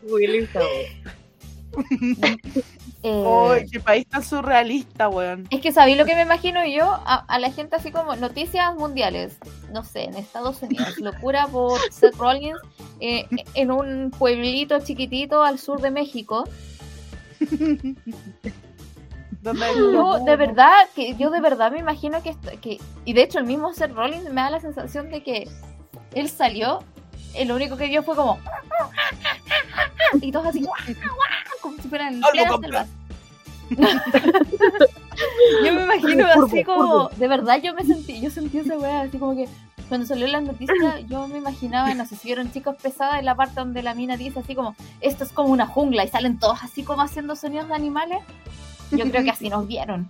Willy. Eh, Ay, qué país tan surrealista, weón. Es que sabéis lo que me imagino yo a, a la gente así como noticias mundiales, no sé, en Estados Unidos, locura por Seth Rollins eh, en un pueblito chiquitito al sur de México. Donde hay Yo de verdad, que yo de verdad me imagino que, esto- que y de hecho el mismo Seth Rollins me da la sensación de que él salió, y lo único que vio fue como y todos así como si fueran yo me imagino así como, de verdad yo me sentí, yo sentí esa weá, así como que cuando salió las noticias, yo me imaginaba, no sé si vieron chicos pesadas en la parte donde la mina dice así como, esto es como una jungla y salen todos así como haciendo sonidos de animales. Yo creo que así nos vieron.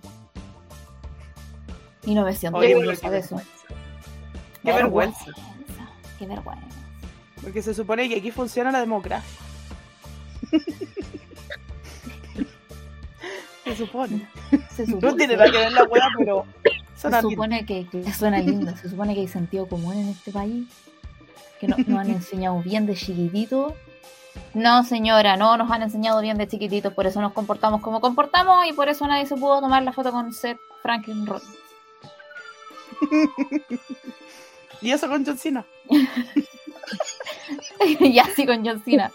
Y no me siento Oye, orgullosa de qué eso. Qué vergüenza. Qué vergüenza. Porque se supone que aquí funciona la democracia. se supone. Se No supone. tiene nada que ver la weá, pero Suena se supone que, que suena lindo, se supone que hay sentido común en este país, que no- nos han enseñado bien de chiquitito. No, señora, no nos han enseñado bien de chiquititos, por eso nos comportamos como comportamos y por eso nadie se pudo tomar la foto con Seth Franklin Rollins. Y eso con John Cena. y así con John Cena.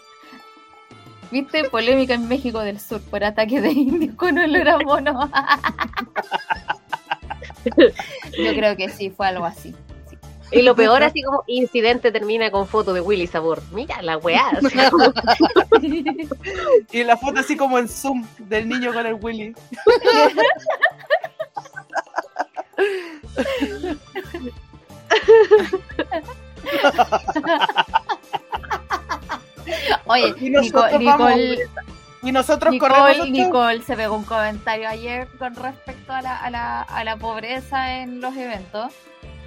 ¿Viste? Polémica en México del Sur por ataque de indios con olor a mono. Yo creo que sí, fue algo así. Y lo peor, así como incidente termina con foto de Willy Sabor. Mira la weá. Y la foto así como en zoom del niño con el Willy. Oye, Y nosotros vamos- Nicole, Y nosotros corremos. Nicole, nosotros- Nicole se pegó un comentario ayer con respecto a la, a la, a la pobreza en los eventos.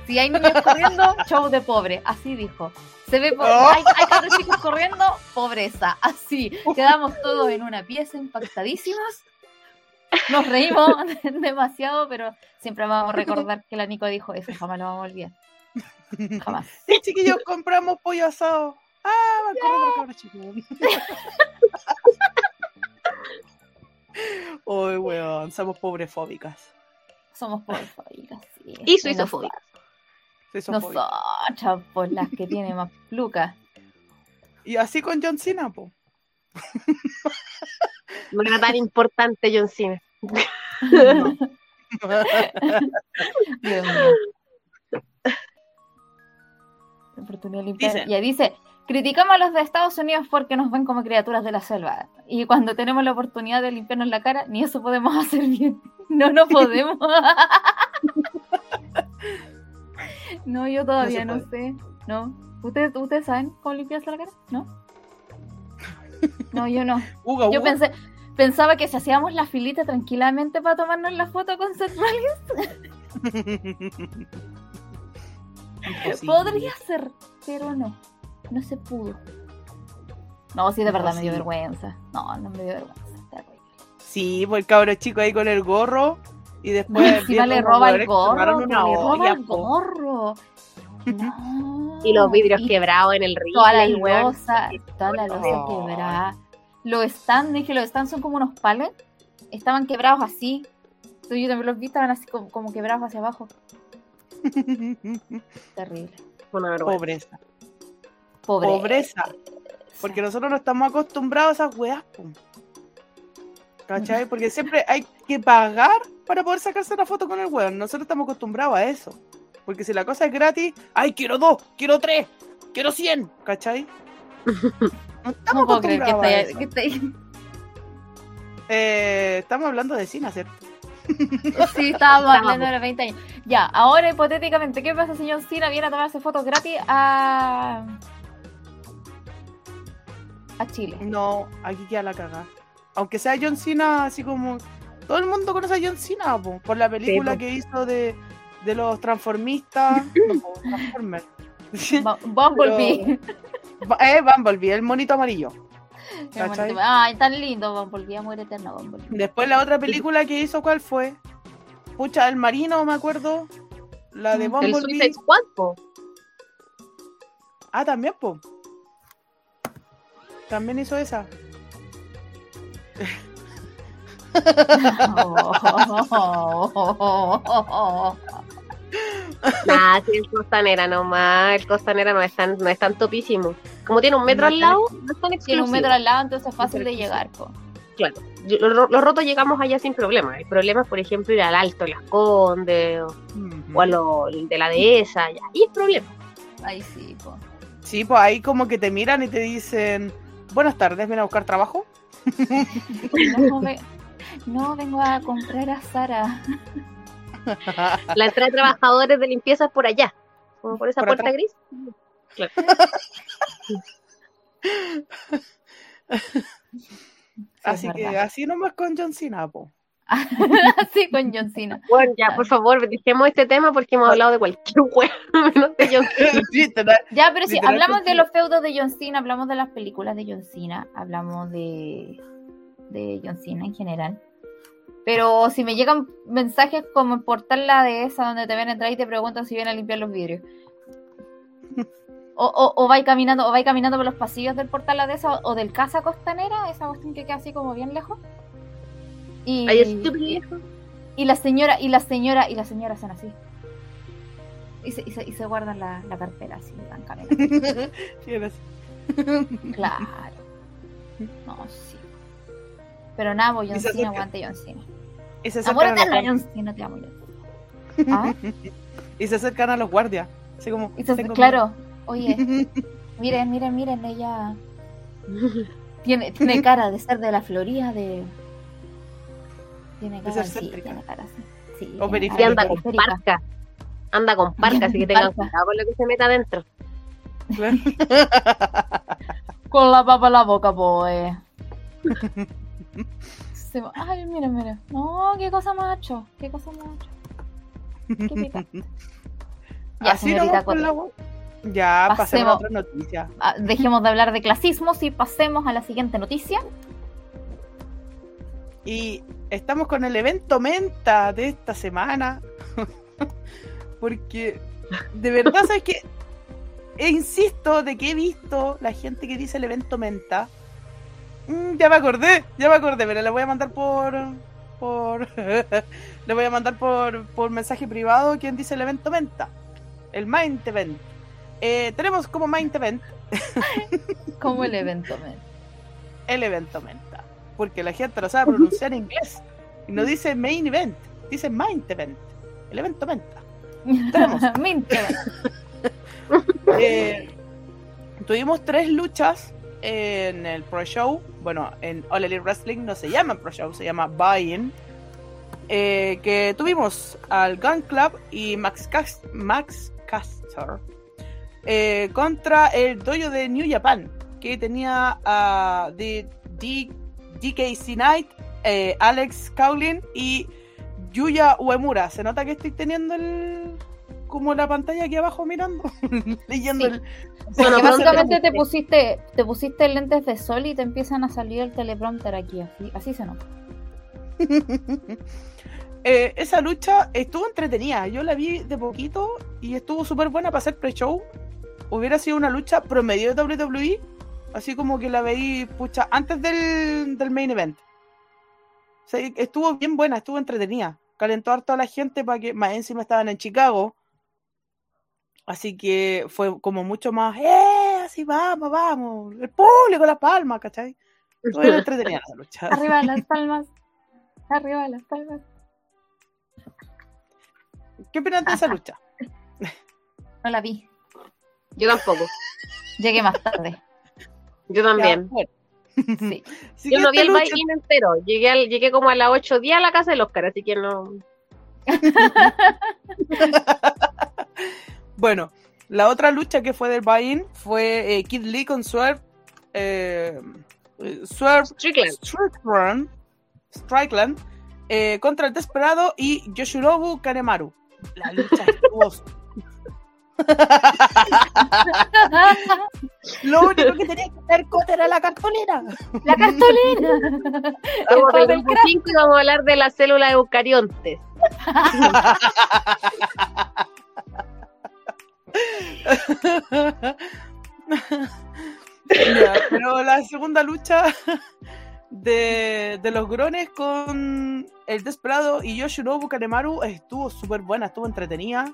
Si hay niños corriendo, show de pobre, así dijo. Se ve po- Oh. hay, hay cabros chicos corriendo, pobreza, así. Quedamos todos en una pieza impactadísimos. Nos reímos demasiado, pero siempre vamos a recordar que la Nico dijo eso, jamás lo vamos a olvidar. Jamás. Sí, chiquillos, compramos pollo asado. Ah, va a correr por cabros chicos. Uy, weón, somos pobrefóbicas. Somos pobrefóbicas, sí. Y suizofóbicas. Sí. Nosotras, pues las que tienen más lucas. Y así con John Cena, po. No era tan importante John Cena. No, Dios mío. La oportunidad de limpiar. Dice. Ya dice, criticamos a los de Estados Unidos porque nos ven como criaturas de la selva. Y cuando tenemos la oportunidad de limpiarnos la cara, ni eso podemos hacer bien. No, no podemos. No, yo todavía No sé. No. ¿Ustedes, ¿Ustedes saben cómo limpiarse la cara? ¿No? No, yo no. Uga, Yo pensé, pensaba que si hacíamos la filita tranquilamente para tomarnos la foto con Seth podría ser, pero no. No se pudo. No, sí, de verdad me dio vergüenza. No, no me dio vergüenza. Sí, pues el cabro chico ahí con el gorro. Y después. Encima le roba el gorro, le roba el gorro. No. Y los vidrios Y quebrados en el río. Toda la y losa, toda la losa Oh. quebrada. Los stands, dije, los stands son como unos palets. Estaban quebrados así. Entonces, yo también los vi, estaban así como, como quebrados hacia abajo. Terrible. Una. Pobreza. Pobre. Pobreza. Porque nosotros no estamos acostumbrados a esas weas. ¿Cachai? Porque siempre hay que pagar para poder sacarse una foto con el weón. Nosotros estamos acostumbrados a eso. Porque si la cosa es gratis, ¡ay, quiero dos! ¡Quiero tres! ¡Quiero cien! ¿Cachai? No estamos No puedo creer que acostumbrados a esté, eso. que Eh, estamos hablando de cine, ¿cierto? Sí, estábamos Estábamos. hablando de los 20 años. Ya, ahora hipotéticamente, ¿qué pasa si John Cena viene a tomarse fotos gratis a. a Chile? No, aquí queda la cagada. Aunque sea John Cena, así como. Todo el mundo conoce a John Cena, po, por la película que hizo de, de los transformistas. no, Transformers. Bumblebee. Eh, Bumblebee, el monito amarillo. Ay, tan lindo Bumblebee, amor eterno Bumblebee. Después la otra película que hizo, ¿cuál fue? Pucha, el marino, me acuerdo. La de Mm. El Bumblebee. Suicide Squad, po. Ah, también, po. También hizo esa. Nah, sí, el Costanera nomás. El Costanera no es tan, no es tan topísimo. Como tiene un metro al lado, no es tan Tiene un metro al lado, entonces es fácil de llegar. po. Claro. Los, los rotos llegamos allá sin problema. El problema es, por ejemplo, ir al Alto Las Condes o, o a lo de la dehesa. Ya. Y es problema. Ahí sí, po. Sí, pues ahí como que te miran y te dicen, buenas tardes, ¿ven a buscar trabajo? No, ve- no, vengo a comprar a Sara. La entrada de trabajadores de limpieza es por allá. Como por esa Por puerta atrás. gris. Claro. así es que verdad. así nomás con John Cena, po. Así con John Cena. Bueno, ya, por favor, dejemos este tema porque hemos hablado de cualquier hueá, menos de John Cena. Literal. Ya, pero sí, Literal, hablamos de los feudos de John Cena, hablamos de las películas de John Cena, hablamos de, de John Cena en general. Pero si me llegan mensajes como portal la de esa donde te ven entrar y te preguntan si vienen a limpiar los vidrios. O, o, o vais caminando, o vais caminando por los pasillos del portal la de esa o del casa costanera, esa cuestión que queda así como bien lejos. Y, Ay, estúpido viejo. y la señora, y la señora, y la señora hacen así. Y se, y se, y se guardan la, la cartera así, así. Claro. No, sí. Pero nada, pues, John Cena, aguante John Cena. Y se Amor eterno. John Cena, te amo. ¿Ah? Y se acercan a los guardias. Así como. Y claro, oye, miren, miren, miren, ella tiene, tiene cara de ser de la Florida, de... Tiene cara, ser sí, céntrica. tiene cara así. Sí, O de anda con periférica. parca. Anda con parca, así que tengan cuidado con lo que se meta adentro. Claro. Con la papa en la boca, pues. Ay, mira, mira. No, qué cosa macho. Qué cosa macho. Qué picante. Ya, Así señorita Ya, pasemos a Pasemos. otra noticia. Ah, Dejemos de hablar de clasismos y pasemos a la siguiente noticia. Y estamos con el evento Menta de esta semana. Porque de verdad, ¿sabes que insisto de que he visto la gente que dice el evento Menta. Mm, ya me acordé, ya me acordé, pero le voy a mandar por. por le voy a mandar por, por mensaje privado quien dice el evento Menta. El Mind Event. Eh, tenemos como Mind Event Como el evento, men. el evento Menta. Porque la gente lo sabe pronunciar en inglés. Y no dice Main Event, dice Mind Event. El evento Menta. Tenemos. Eh, tuvimos tres luchas en el Pro Show. Bueno, en All Elite Wrestling no se llama Pro Show, se llama Buy-In. Eh, que tuvimos al Gun Club y Max, Cas- Max Caster eh, contra el dojo de New Japan, que tenía a D- D- DKC Knight, eh, Alex Cowlin y Yuya Uemura. Se nota que estoy teniendo el como la pantalla aquí abajo mirando, leyendo Sí. el, Bueno, Porque pronto básicamente te te- pusiste, te pusiste lentes de sol y te empiezan a salir el teleprompter aquí, así, así se nota. Eh, esa lucha estuvo entretenida. Yo la vi de poquito y estuvo súper buena para hacer pre-show. Hubiera sido una lucha promedio de WWE, así como que la veí pucha antes del, del main event. O sea, estuvo bien buena, estuvo entretenida. Calentó harto a la gente para que más encima estaban en Chicago. Así que fue como mucho más, ¡eh! Así vamos, vamos. El público, las palmas, ¿cachai? Estuvo bien entretenida la lucha. Arriba las palmas. Arriba las palmas. ¿Qué opinas de esa lucha? No la vi. Yo tampoco. Llegué más tarde. Yo también. Sí. Yo no vi el lucha. buy-in entero. Llegué, al- llegué como a las 8 días a la casa del Oscar, así que no. Bueno, la otra lucha que fue del buy-in fue eh, Kid Lee con Swerve. Eh, eh, Swerve Strickland. Strickland, Strickland eh, contra el Desperado y Yoshinobu Kanemaru. La lucha estuvo. Lo único que tenía que hacer Cote era la cartulina. La cartulina. El Vamos del papel grupo 5 y vamos a hablar de la célula eucariontes. Ya, pero la segunda lucha de, de los grones con el Desperado y Yoshinobu Kanemaru estuvo súper buena, estuvo entretenida.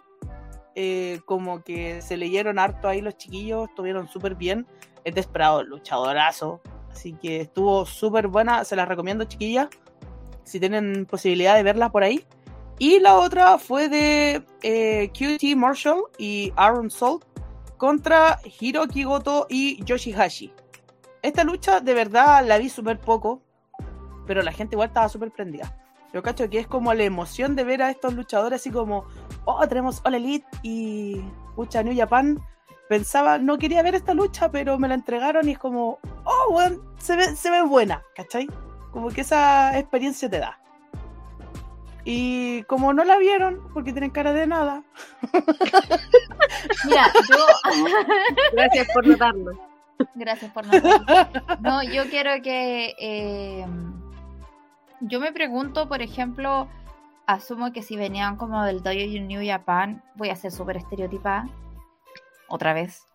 Eh, como que se leyeron harto ahí los chiquillos, estuvieron súper bien. El Desperado, luchadorazo. Así que estuvo súper buena, se las recomiendo chiquillas. Si tienen posibilidad de verla por ahí. Y la otra fue de eh, QT Marshall y Aaron Salt contra Hiroki Goto y Yoshihashi. Esta lucha de verdad la vi súper poco, pero la gente igual estaba súper prendida. Yo cacho que es como la emoción de ver a estos luchadores así como, oh, tenemos All Elite y lucha New Japan. Pensaba, no quería ver esta lucha, pero me la entregaron y es como, oh, weón, se ve, se ve buena, ¿cachai? Como que esa experiencia te da. Y como no la vieron, porque tienen cara de nada, Mira, yo. Gracias por notarlo. Gracias por notarlo. No, yo quiero que. eh, Yo me pregunto, por ejemplo, asumo que si venían como del Dojo New Japan, voy a ser súper estereotipada, otra vez.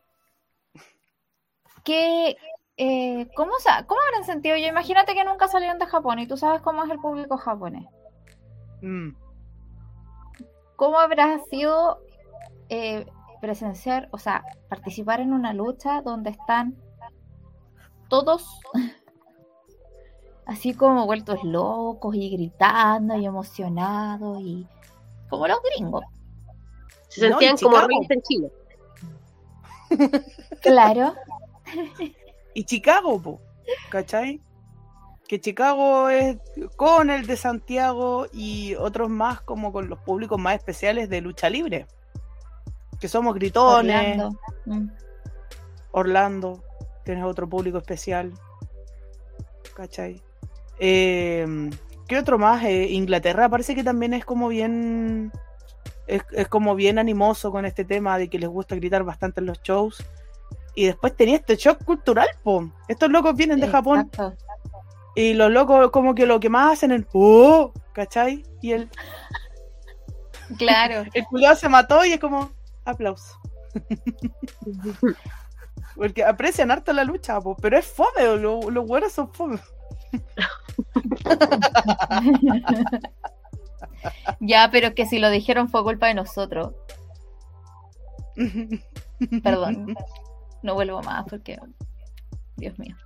¿Qué, eh, ¿cómo, ¿Cómo habrán sentido? Yo imagínate que nunca salieron de Japón y tú sabes cómo es el público japonés. Mm. ¿Cómo habrá sido eh, presenciar, o sea, participar en una lucha donde están todos así como vueltos locos y gritando y emocionados y como los gringos? Se sentían en como reyes en Chile. Claro. Y Chicago, po, ¿cachai? Que Chicago es con el de Santiago y otros más como con los públicos más especiales de lucha libre. Que somos gritones, Orlando, Orlando. Mm. tienes otro público especial. ¿Cachai? Eh, ¿Qué otro más? Eh, Inglaterra parece que también es como bien. Es, es como bien animoso con este tema de que les gusta gritar bastante en los shows. Y después tenía este shock cultural, po. Estos locos vienen de Japón y los locos como que lo que más hacen es ¡Oh! ¿Cachai? Y el, Claro. el culiao se mató y es como aplauso. Porque aprecian harto la lucha, po, pero es fome, o lo- los güeros son fome. ya, pero que si lo dijeron fue culpa de nosotros. Perdón. No vuelvo más porque. Dios mío.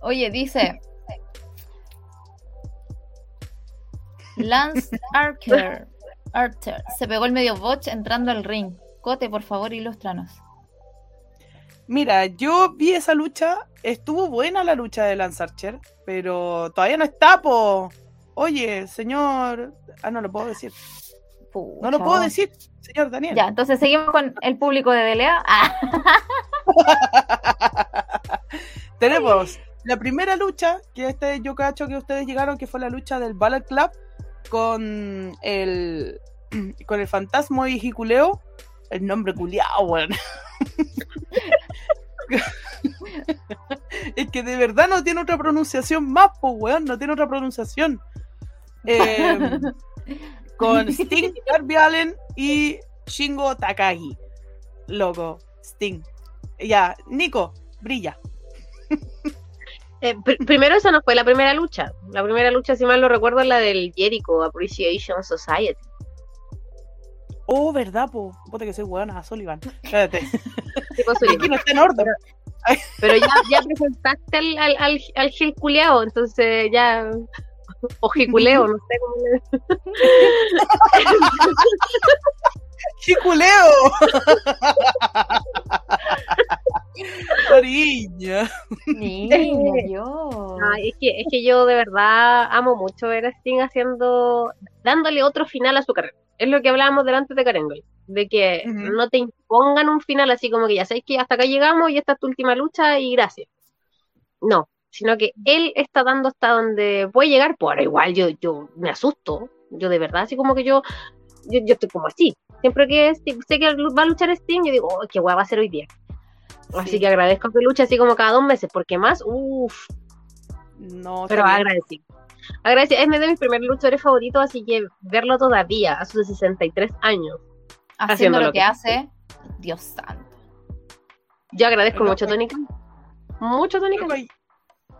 Oye, dice. Lance Archer. Archer. Se pegó el medio botch entrando al ring. Cote, por favor, ilústranos. Mira, yo vi esa lucha, estuvo buena la lucha de Lance Archer, pero todavía no está, po. Oye, señor. Ah, no lo puedo decir. No lo puedo decir, señor Daniel. Ya, entonces seguimos con el público de Delea. Ah, Tenemos la primera lucha, que este yo cacho que ustedes llegaron, que fue la lucha del Ballet Club con el con el fantasma y Jiculeo. El nombre culiao, weón. es que de verdad no tiene otra pronunciación más, pues, weón, no tiene otra pronunciación. Eh, con Sting, Darby Allen y Shingo Takagi. Loco, Sting. Ya, Nico, brilla. Eh, pr- primero, esa no fue la primera lucha. La primera lucha, si mal no recuerdo, es la del Jericho Appreciation Society. Oh, verdad, po. Puta que soy weona, Sullivan. Espérate. No está en orden. Pero ya, ya presentaste al, al, al, al Gil culeado, entonces ya. O Jiculeo, no sé cómo le. ¡Chiculeo! Cariño. Niño, Dios. Ay, es, que, es que yo de verdad amo mucho ver a Sting haciendo. dándole otro final a su carrera. Es lo que hablábamos delante de Karengol. De que no te impongan un final así como que ya sabéis que hasta acá llegamos y esta es tu última lucha y gracias. No, sino que él está dando hasta donde puede llegar, pues ahora igual yo, yo me asusto. Yo de verdad, así como que yo, yo, yo estoy como así. Siempre que sé que va a luchar Sting, yo digo, oh, qué guay va a ser hoy día. Así Sí. que agradezco que luche así como cada dos meses, porque más, uff, No, pero bien. agradecido. Agradecido. Es de mis primeros luchadores favoritos, así que verlo todavía a sus 63 años. Haciendo haciendo lo lo que que- hace, Dios santo. Yo agradezco Pero- mucho a Tony. Mucho Tony que hay,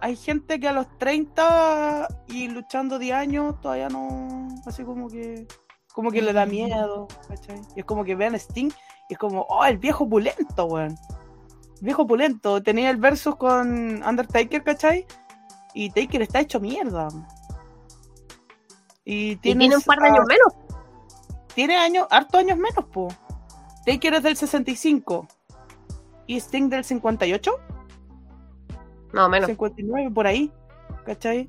hay gente que a los 30 y luchando 10 años todavía no. Así como que. Como que le da miedo, ¿cachai? Y es como que vean Sting y es como, oh, el viejo pulento, weón. Viejo pulento. Tenía el versus con Undertaker, ¿cachai? Y Taker está hecho mierda. Y Y tiene, un par de años menos. Tiene años, harto años menos, po. Taker es del 65. ¿Y Sting del 58? No, menos. 59 por ahí, ¿cachai?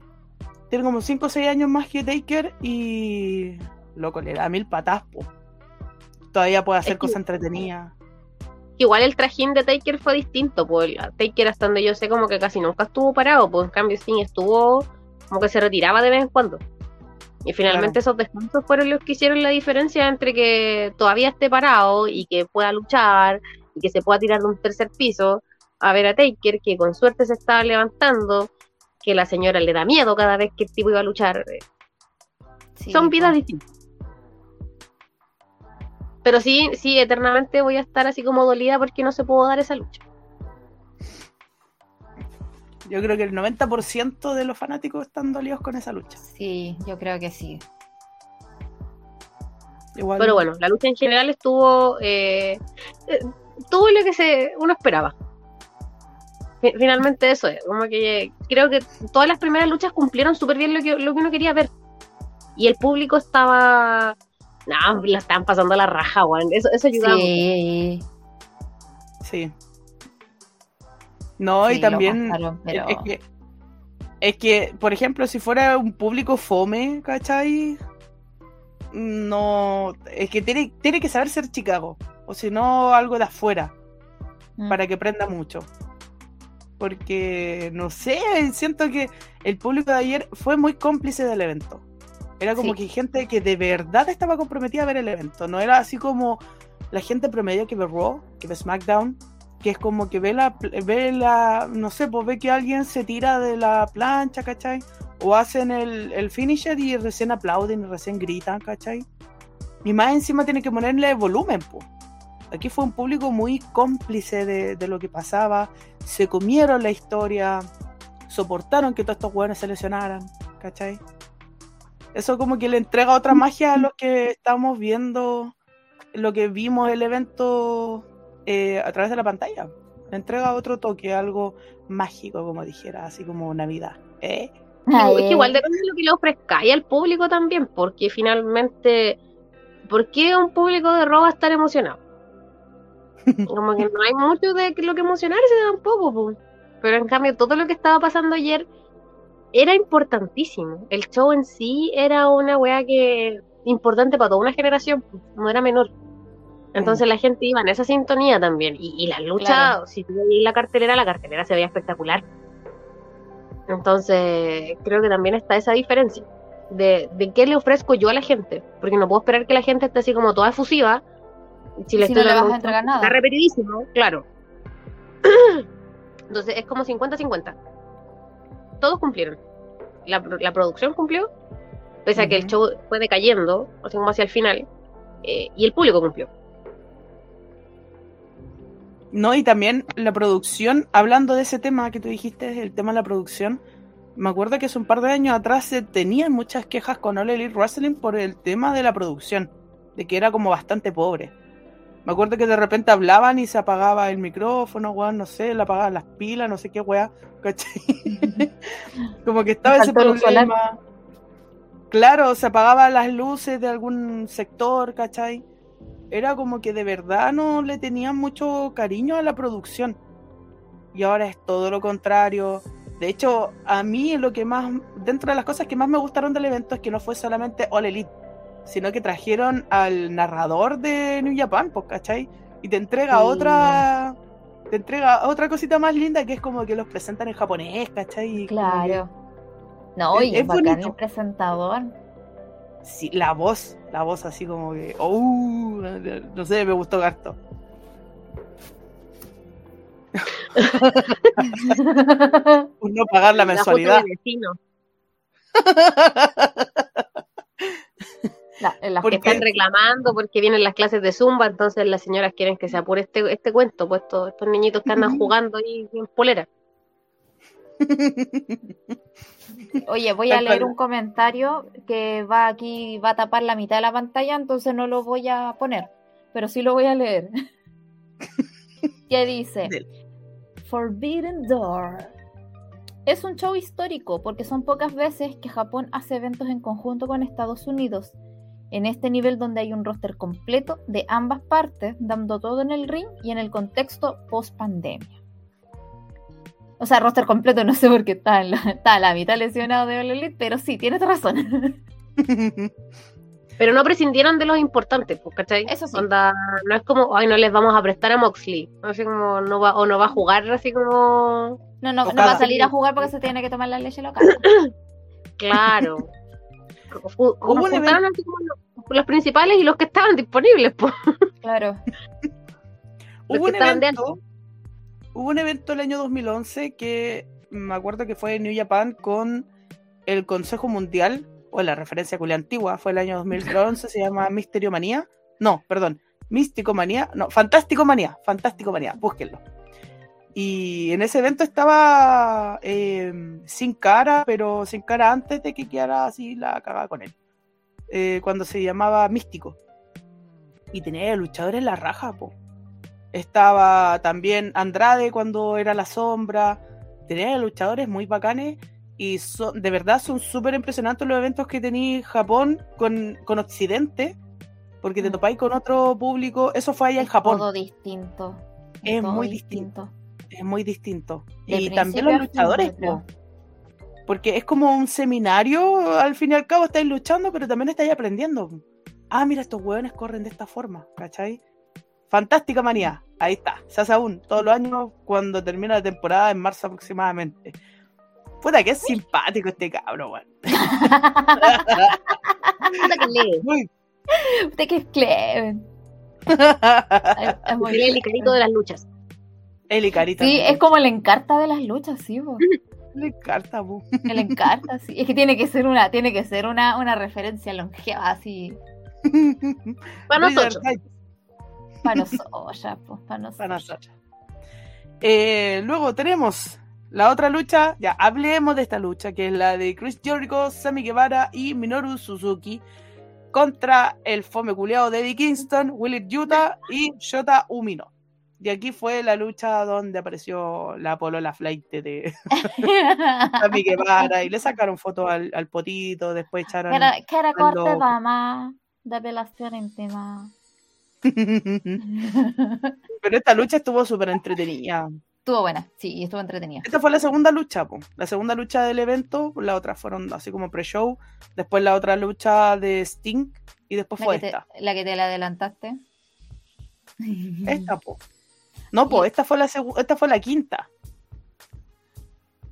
Tiene como 5 o 6 años más que Taker y. Loco, le da mil patas, po. Todavía puede hacer Es que- cosas entretenidas. Igual el trajín de Taker fue distinto, pues Taker hasta donde yo sé como que casi nunca estuvo parado, pues en cambio Sting estuvo como que se retiraba de vez en cuando. Y finalmente esos descansos fueron los que hicieron la diferencia entre que todavía esté parado y que pueda luchar y que se pueda tirar de un tercer piso a ver a Taker que con suerte se estaba levantando que la señora le da miedo cada vez que el tipo iba a luchar. Sí, Son vidas distintas. Pero sí, sí, eternamente voy a estar así como dolida porque no se pudo dar esa lucha. Yo creo que el 90% de los fanáticos están dolidos con esa lucha. Sí, yo creo que sí. Igual, Pero bueno, la lucha en general estuvo. Eh, eh, tuvo lo que se uno esperaba. Fi- Finalmente eso es. Como que creo que todas las primeras luchas cumplieron súper bien lo que, lo que uno quería ver. Y el público estaba. No, la estaban pasando a la raja, weón. Eso, eso ayudaba. mucho. Sí, Sí. No, sí, y también pasaron, pero... es que es que, por ejemplo, si fuera un público fome, ¿cachai? No, es que tiene, tiene que saber ser Chicago, o si no, algo de afuera, Mm. para que prenda mucho. Porque, no sé, siento que el público de ayer fue muy cómplice del evento. Era como Sí. que gente que de verdad estaba comprometida a ver el evento. No era así como la gente promedio que ve Raw, que ve SmackDown, que es como que ve la, ve la, no sé, pues ve que alguien se tira de la plancha, ¿cachai? O hacen el, el finisher y recién aplauden y recién gritan, ¿cachai? Y más encima tiene que ponerle volumen, pues. Aquí fue un público muy cómplice de, de lo que pasaba, se comieron la historia, soportaron que todos estos hueones se lesionaran, ¿cachai? Eso como que le entrega otra magia a lo que estamos viendo, lo que vimos el evento eh, a través de la pantalla. Le entrega otro toque, algo mágico, como dijera, así como Navidad. ¿eh? Ay, Es que igual depende de lo que le ofrezcáis al público también, porque finalmente, ¿por qué un público de Raw va a estar emocionado? Como que no hay mucho de lo que emocionarse tampoco, po. pero en cambio todo lo que estaba pasando ayer era importantísimo. El show en sí era una weá que importante para toda una generación, no era menor. Entonces la gente iba en esa sintonía también. Y, y la lucha, Claro. si tú veías la cartelera, la cartelera se veía espectacular. Entonces, creo que también está esa diferencia de, de qué le ofrezco yo a la gente. Porque no puedo esperar que la gente esté así como toda efusiva. Si le Si estoy no le vas a entregar nada. Está repetidísimo, claro. Entonces, es como 50-50. Todos cumplieron. La, la producción cumplió, pese a que el show fue decayendo, así como hacia el final, eh, y el público cumplió. No, y también la producción, hablando de ese tema que tú dijiste, el tema de la producción, me acuerdo que hace un par de años atrás se tenían muchas quejas con All Elite Wrestling por el tema de la producción, de que era como bastante pobre. Me acuerdo que de repente hablaban y se apagaba el micrófono, weón, no sé, le apagaban las pilas, no sé qué weá, ¿cachai? como que estaba ese problema. Claro, se apagaban las luces de algún sector, ¿cachai? Era como que de verdad no le tenían mucho cariño a la producción. Y ahora es todo lo contrario. De hecho, a mí lo que más, dentro de las cosas que más me gustaron del evento es que no fue solamente All Elite, sino que trajeron al narrador de New Japan, pues, ¿cachai? Y te entrega Sí. otra, te entrega otra cosita más linda que es como que los presentan en japonés, ¿cachai? Que- Claro. No, y es es bacán el presentador. Sí, la voz, la voz así como que, oh, no sé, me gustó harto. Por no pagar la foto mensualidad. La- en las ¿Por que qué? Están reclamando porque vienen las clases de Zumba, entonces las señoras quieren que se apure este, este cuento, pues estos, estos niñitos que andan jugando ahí en polera. Oye, voy a leer un comentario que va aquí, va a tapar la mitad de la pantalla, entonces no lo voy a poner, pero sí lo voy a leer. que dice. Forbidden Door. Es un show histórico porque son pocas veces que Japón hace eventos en conjunto con Estados Unidos. En este nivel donde hay un roster completo de ambas partes, dando todo en el ring y en el contexto post pandemia. O sea, roster completo, no sé por qué está, en la, está a la mitad lesionado de All Elite, pero sí, tienes razón. Pero no prescindieron de los importantes, pues, ¿cachai? Eso sí. Onda, no es como, ay, no les vamos a prestar a Moxley. Así como, no va, o no va a jugar así como, No, no, no va a salir a jugar porque se tiene que tomar la leche local. claro. Hubo un así como los, los principales y los que estaban disponibles, pues. Claro. Hubo Los un que estaban de evento, hubo un evento el año 2011 que me acuerdo que fue New Japan con el Consejo Mundial, o la referencia culia antigua, fue el año 2011, se llama Misterio Manía. No, perdón, Místico Manía, no, Fantástico Manía, Fantástico Manía, búsquenlo. Y en ese evento estaba eh, sin cara, pero sin cara antes de que quedara así la cagada con él. Eh, cuando se llamaba Místico. Y tenía luchadores en la raja, po. Estaba también Andrade cuando era la sombra. Tenía luchadores muy bacanes. Y son, de verdad son súper impresionantes los eventos que tenía Japón con, con Occidente. Porque te Mm. topáis con otro público. Eso fue allá en Japón. Todo distinto. Es todo muy distinto. Es muy distinto. De y también los fin, luchadores, porque es como un seminario, al fin y al cabo estáis luchando, pero también estáis aprendiendo. Ah, mira, estos hueones corren de esta forma, ¿cachai? Fantástica manía, ahí está, se hace aún, todos los años cuando termina la temporada, en marzo aproximadamente. Puta, que es simpático este cabro, weón. Usted que es Cleven. El icarito de las luchas. El Icarita. Sí, es como el encarta de las luchas, sí, po. Le encanta, po. El encarta, sí. Es que tiene que ser una, tiene que ser una, una referencia longeva, así. Para nosotros. Para nosotros, pues, para nosotros. Para nosotros. Eh, luego tenemos la otra lucha. Ya, hablemos de esta lucha, que es la de Chris Jericho, Sammy Guevara y Minoru Suzuki contra el fome culeado de Eddie Kingston, Willie Yuta y Shota Umino. Y aquí fue la lucha donde apareció la polola flight de Sammy Guevara y le sacaron fotos al, al potito, después echaron... era corte loco. dama, depilación íntima. Pero esta lucha estuvo súper entretenida. Estuvo buena, sí, estuvo entretenida. Esta fue la segunda lucha, po. la segunda lucha del evento, la otra fueron así como pre-show, después la otra lucha de Sting y después La fue te, esta. la que te la adelantaste. Esta, po. No, po, esta fue la esta fue la quinta.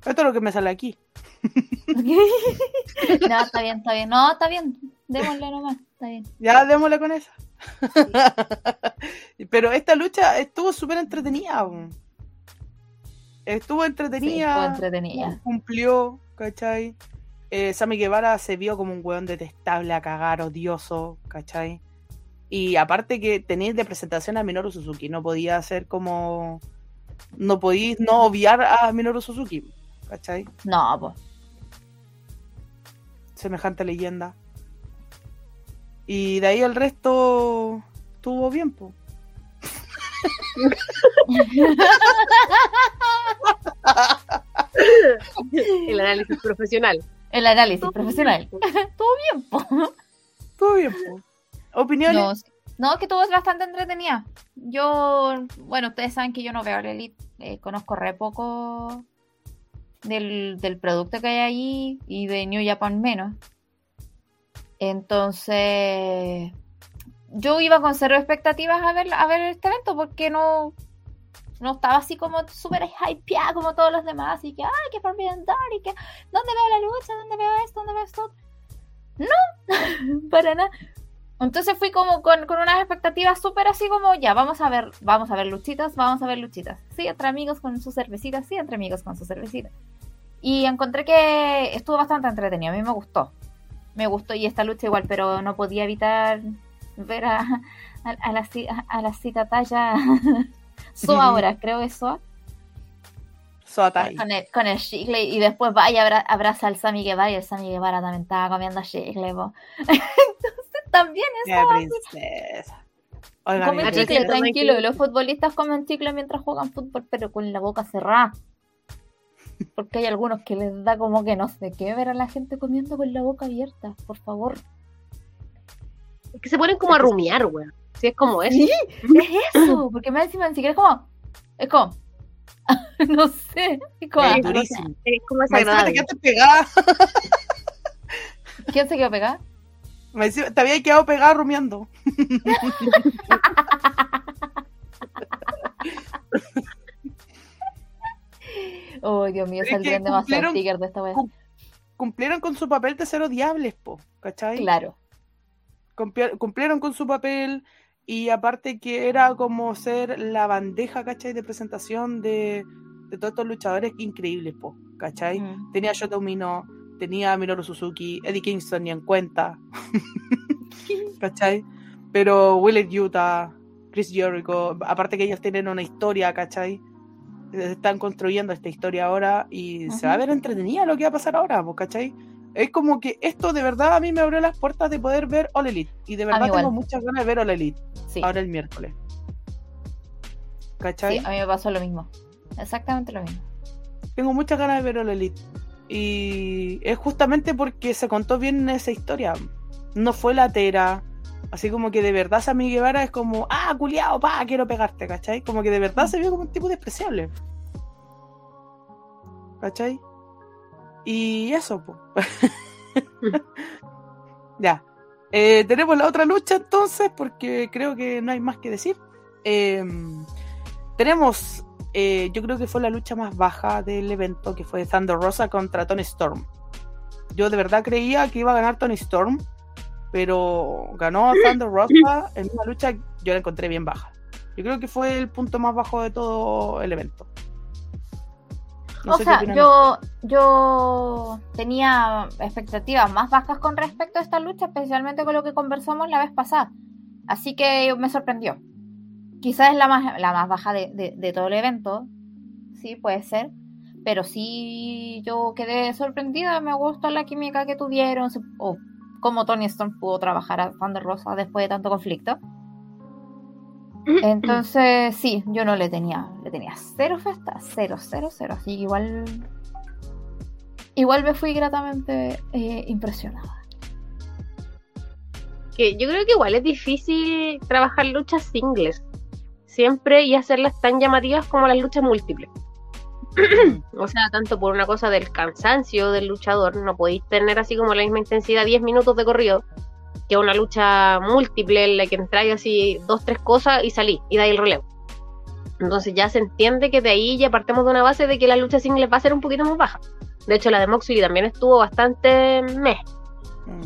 Esto es lo que me sale aquí. no, está bien, está bien. No, está bien. Démosle nomás, está bien. Ya démosle con esa. Pero esta lucha estuvo súper entretenida. estuvo entretenida. cumplió, ¿cachai? Eh, Sammy Guevara se vio como un weón detestable a cagar, odioso, ¿cachai? Y aparte que tenéis de presentación a Minoru Suzuki, no podía ser como... No podíais no obviar a Minoru Suzuki, ¿cachai? No, pues. Semejante leyenda. Y de ahí el resto estuvo bien, pues. El análisis profesional. El análisis profesional. Bien, po. Estuvo bien, pues. Opiniones. No, no, que todo es bastante entretenida. Yo, bueno, ustedes saben que yo no veo la Elite, eh, conozco re poco del, del producto que hay ahí y de New Japan menos. Entonces, yo iba con cero expectativas a ver, a ver este evento porque no, no estaba así como súper hypeada como todos los demás y que, ay, que Forbidden Door y que, ¿dónde veo la lucha? ¿Dónde veo esto? ¿Dónde veo esto? No, para nada. Entonces fui como con, con unas expectativas súper así como, ya, vamos a ver, vamos a ver luchitas, vamos a ver luchitas. Sí, entre amigos con sus cervecitas, sí, entre amigos con sus cervecitas. Y encontré que estuvo bastante entretenido, a mí me gustó. Me gustó y esta lucha igual, pero no podía evitar ver a, a, a la, a la cita talla Soa ahora, creo que es Soa, Soatai. con el, con el chicle y después va y abra- abraza al Sammy Guevara y el Sammy Guevara también estaba comiendo chicle, po. Entonces también eso princesa. Oiga, Comen Chicle, tranquilo. Los futbolistas comen chicle mientras juegan fútbol, pero con la boca cerrada. Porque hay algunos que les da como que no sé qué ver a la gente comiendo con la boca abierta. Por favor. Es que se ponen como a rumiar, weón. Sí, es como eso. Sí, es eso. Porque me encima ni siquiera es como. Es como. no sé. Es como. Es Sí. durísimo. Es como te pegada. ¿Quién se quedó pegada? Me encima- te había quedado pegada rumiando. Oh, Dios mío, saldrían demasiados cumplieron- stickers de esta vez. cum- Cumplieron con su papel de cero diables, po, ¿cachai? Claro. Cumpli- Cumplieron con su papel y aparte que era como ser la bandeja, ¿cachai? De presentación de, de todos estos luchadores increíbles, po. ¿cachai? Mm. Tenía a Shota Umino, tenía a Minoru Suzuki, Eddie Kingston ni en cuenta, ¿cachai? Pero Willard Utah, Chris Jericho, aparte que ellos tienen una historia, ¿cachai? Están construyendo esta historia ahora y se va a ver entretenida lo que va a pasar ahora, pues, ¿cachai? Es como que esto de verdad a mí me abrió las puertas de poder ver All Elite. Y de verdad igual. tengo muchas ganas de ver All Elite Sí, ahora el miércoles. ¿Cachai? sí, a mí me pasó lo mismo. Exactamente lo mismo. Tengo muchas ganas de ver All Elite. Y es justamente porque se contó bien esa historia. No fue latera. Así como que de verdad Sammy Guevara es como, ah, culiao, pa, quiero pegarte, ¿cachai? Como que de verdad se vio como un tipo despreciable. ¿Cachai? Y eso, pues. ya. Eh, tenemos la otra lucha entonces, porque creo que no hay más que decir. Eh, tenemos, eh, yo creo que fue la lucha más baja del evento, que fue Thunder Rosa contra Tony Storm. Yo de verdad creía que iba a ganar Tony Storm, pero ganó Thunder Rosa en una lucha que yo la encontré bien baja. Yo creo que fue el punto más bajo de todo el evento. No o sea, yo, yo tenía expectativas más bajas con respecto a esta lucha, especialmente con lo que conversamos la vez pasada. Así que me sorprendió. Quizás es la más, la más baja de, de- de todo el evento. Sí, puede ser. Pero sí, yo quedé sorprendida. Me gustó la química que tuvieron. se- cómo Tony Storm pudo trabajar a Thunder Rosa después de tanto conflicto. Entonces, sí, yo no le tenía, le tenía cero festa, cero, cero, cero. Así que igual, igual me fui gratamente eh, impresionada. que yo creo que igual es difícil trabajar luchas singles siempre y hacerlas tan llamativas como las luchas múltiples. o sea, tanto por una cosa del cansancio del luchador, no podéis tener así como la misma intensidad 10 minutos de corrido que una lucha múltiple en la que entráis así dos, tres cosas y salí y dais el relevo. Entonces ya se entiende que de ahí ya partimos de una base de que la lucha singles va a ser un poquito más baja. De hecho, la de Moxley también estuvo bastante meh. Mm.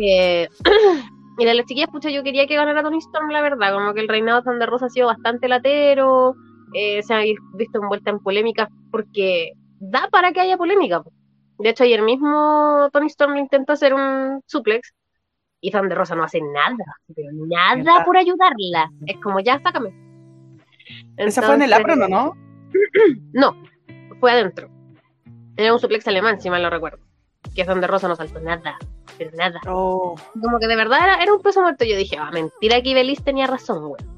Eh, y de yo quería que ganara Tony Storm, la verdad. Como que el reinado de Thunder Rosa ha sido bastante latero. eh, se ha visto envuelta en polémica porque da para que haya polémica. po. De hecho, ayer mismo Tony Storm intentó hacer un suplex y Thunder Rosa no hace nada, pero nada por ayudarla. Es como, ya, sácame. Ese fue en el Entonces, apron, ¿o no? No, fue adentro. Era un suplex alemán, si mal no recuerdo. Que Thunder Rosa no saltó nada, pero nada. Oh, Como que de verdad era, era un peso muerto. Yo dije, ah, mentira que Belis tenía razón, weón.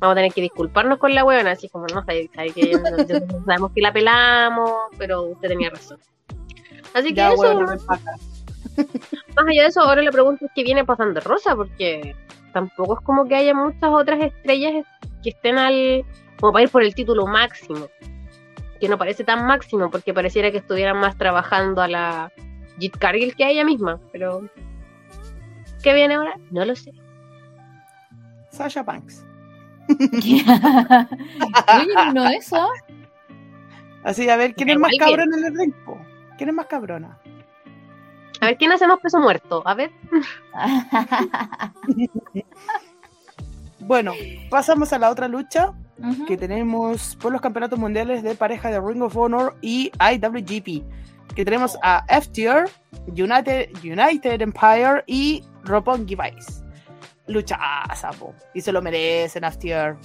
Vamos a tener que disculparnos con la weona, así como no sabe, sabe que nosotros sabemos que la pelamos, pero usted tenía razón. Así que ya, eso, bueno, más allá de eso, ahora la pregunta es qué viene pasando Rosa, porque tampoco es como que haya muchas otras estrellas que estén al como para ir por el título máximo. Que no parece tan máximo, porque pareciera que estuvieran más trabajando a la Jit Cargill que a ella misma. Pero, ¿qué viene ahora? No lo sé. Sasha Banks. Oye, no eso. Así, a ver, ¿quién es más cabrón en el elenco? ¿Quién es más cabrona? A ver, ¿quién hace más peso muerto? A ver. Bueno, pasamos a la otra lucha Ujú. que tenemos por los campeonatos mundiales de pareja de Ring of Honor y IWGP. Que tenemos a FTR, United, United Empire y Roppongi Vice. Luchaza, po. Y se lo merecen, FTR.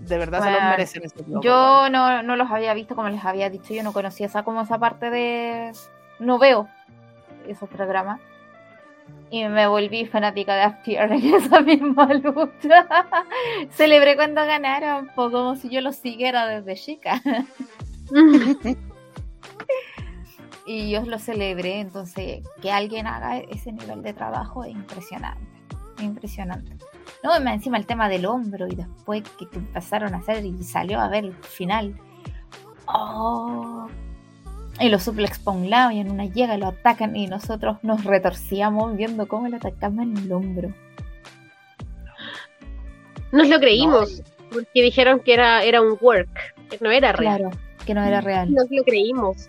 De verdad se lo Bueno, merecen. locos, Yo no, no los había visto, como les había dicho, yo no conocía esa como esa parte de... No veo esos programas. Y me volví fanática de FTR en esa misma lucha. Celebré cuando ganaron, po, como si yo los siguiera desde chica. Y yo lo celebré, entonces que alguien haga ese nivel de trabajo es impresionante. Impresionante. No, y más encima el tema del hombro y después que, que empezaron a hacer y salió a ver el final. Oh. Y lo suplex por un lado y en una llega lo atacan y nosotros nos retorcíamos viendo cómo le atacaban el hombro. Nos lo creímos, porque dijeron que era, era un work, que no era real. Claro, que no era real. Nos lo creímos.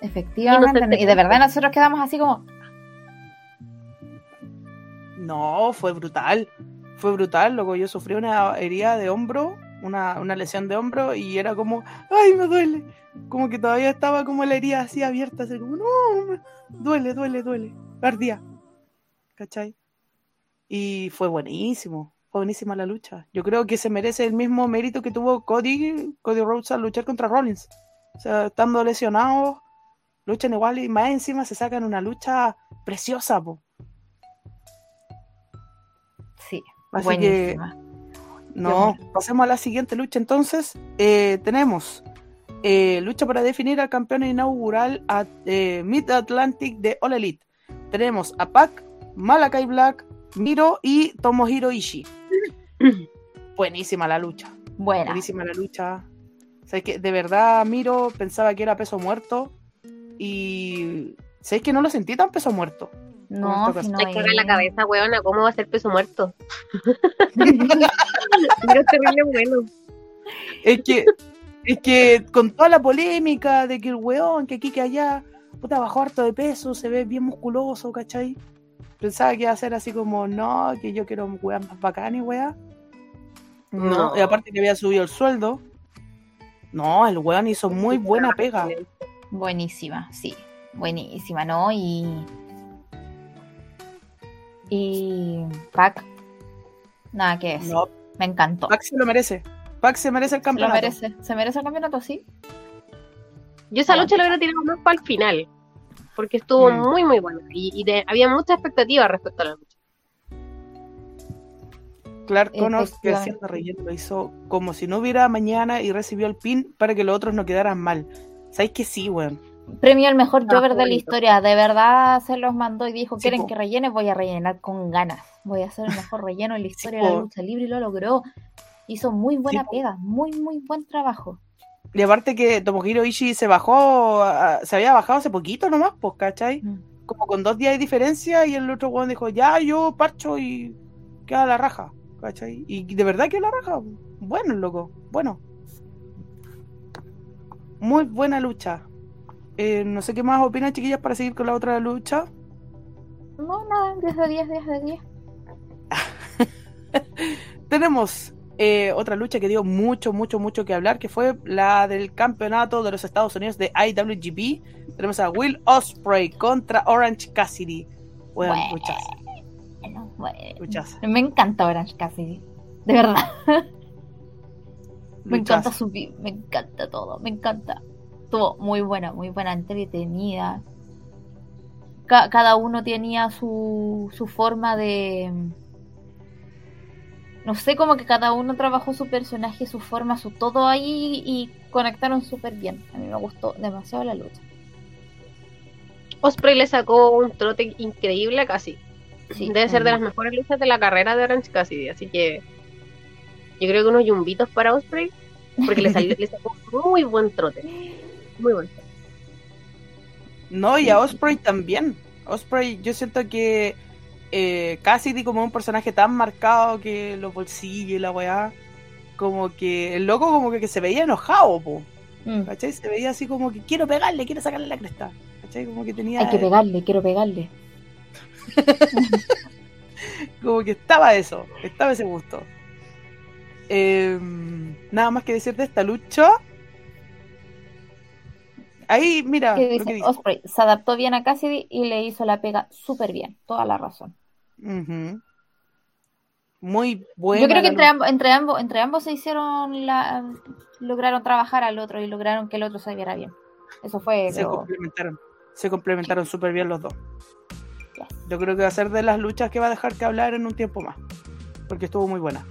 Efectivamente. Inocente. Y de verdad nosotros quedamos así como, No, fue brutal. Fue brutal, loco. Yo sufrí una herida de hombro una, una lesión de hombro y era como, ay, me duele. Como que todavía estaba como la herida así abierta, así como, no, duele, duele, duele. Ardía. ¿Cachai? Y fue buenísimo, fue buenísima la lucha. Yo creo que se merece el mismo mérito que tuvo Cody, Cody Rhodes al luchar contra Rollins. O sea, estando lesionados, luchan igual y más encima se sacan una lucha preciosa, po. Sí, Así que buenísima. No, pasemos a la siguiente lucha entonces. Eh, tenemos eh, lucha para definir al campeón inaugural a eh, Mid Atlantic de All Elite. Tenemos a Pac, Malakai Black, Miro y Tomohiro Ishii. Buenísima la lucha. Buena. Buenísima la lucha. ¿Sabes que De verdad, Miro pensaba que era peso muerto. Y. ¿Sabes que no lo sentí tan peso muerto? No, si no Hay que cagar la cabeza, weona. ¿Cómo va a ser peso muerto? Pero es terrible bueno. Es que, es que con toda la polémica de que el weón, que aquí, que allá, puta, bajó harto de peso, se ve bien musculoso, ¿cachai? Pensaba que iba a ser así como, no, que yo quiero un weón más bacán y weá. No, y aparte que había subido el sueldo. No, el weón hizo muy buena pega. Buenísima, sí. Buenísima, ¿no? Y. Y. Pac. Nada que decir. No, Me encantó. Pac se lo merece. Pac se merece el Se lo campeonato. merece. ¿Se merece el campeonato? Sí. Yo esa lucha la hubiera tirado más para el final. Porque estuvo Mm. muy, muy buena. Y, y de- había mucha expectativa respecto a la lucha. Clark Connors, que haciendo relleno, lo hizo como si no hubiera mañana y recibió el pin para que los otros no quedaran mal. ¿Sabéis que sí, weón? Premio al mejor Ah, Jover de la historia. De verdad se los mandó y dijo: ¿Quieren que rellene? Voy a rellenar con ganas. Voy a hacer el mejor relleno en la historia de la lucha libre y lo logró. Hizo muy buena pega. Muy, muy buen trabajo. Y aparte que Tomohiro Ishii se bajó, se había bajado hace poquito nomás, pues, ¿cachai? Mm. Como con dos días de diferencia y el otro weón dijo, ya, yo parcho y queda la raja, ¿cachai? Y de verdad que la raja, bueno, loco, bueno. Muy buena lucha. Eh, no sé qué más opinan, chiquillas, para seguir con la otra lucha. No, nada. 10 de 10, 10 de 10. Tenemos eh, otra lucha que dio mucho, mucho, mucho que hablar, que fue la del campeonato de los Estados Unidos de IWGP. Tenemos a Will Osprey contra Orange Cassidy. Bueno, Bueno. Me encanta Orange Cassidy. De verdad. Me encanta su me encanta todo, me encanta. Estuvo muy buena, muy buena, entretenida. Ca- cada uno tenía su, su forma de... No sé, como que cada uno trabajó su personaje, su forma, su todo ahí y conectaron súper bien. A mí me gustó demasiado la lucha. Osprey le sacó un trote increíble. Sí. Debe ser de las mejores luchas de la carrera de Orange Cassidy. Así que yo creo que unos yumbitos para Osprey. Porque le, salió, le sacó muy buen trote. Muy trote. No, y a Osprey también. Osprey, yo siento que eh, Cassidy como un personaje tan marcado que los bolsillos y la weá, como que el loco como que, que se veía enojado, po. Mm. ¿Cachai? Se veía así como que quiero pegarle, quiero sacarle la cresta. ¿Cachai? Como que tenía... Hay que pegarle, quiero pegarle. como que estaba eso, estaba ese gusto. Eh, nada más que decir de esta lucha. Ahí, mira, ¿Qué lo que dice? dice. Osprey se adaptó bien a Cassidy y le hizo la pega súper bien. Toda la razón. Muy buena. Yo creo que entre entre ambos, entre ambos se hicieron la, lograron trabajar al otro y lograron que el otro se viera bien. Eso fue se complementaron. Se complementaron súper bien los dos. Yes. Yo creo que va a ser de las luchas que va a dejar que hablar en un tiempo más. Porque estuvo muy buena.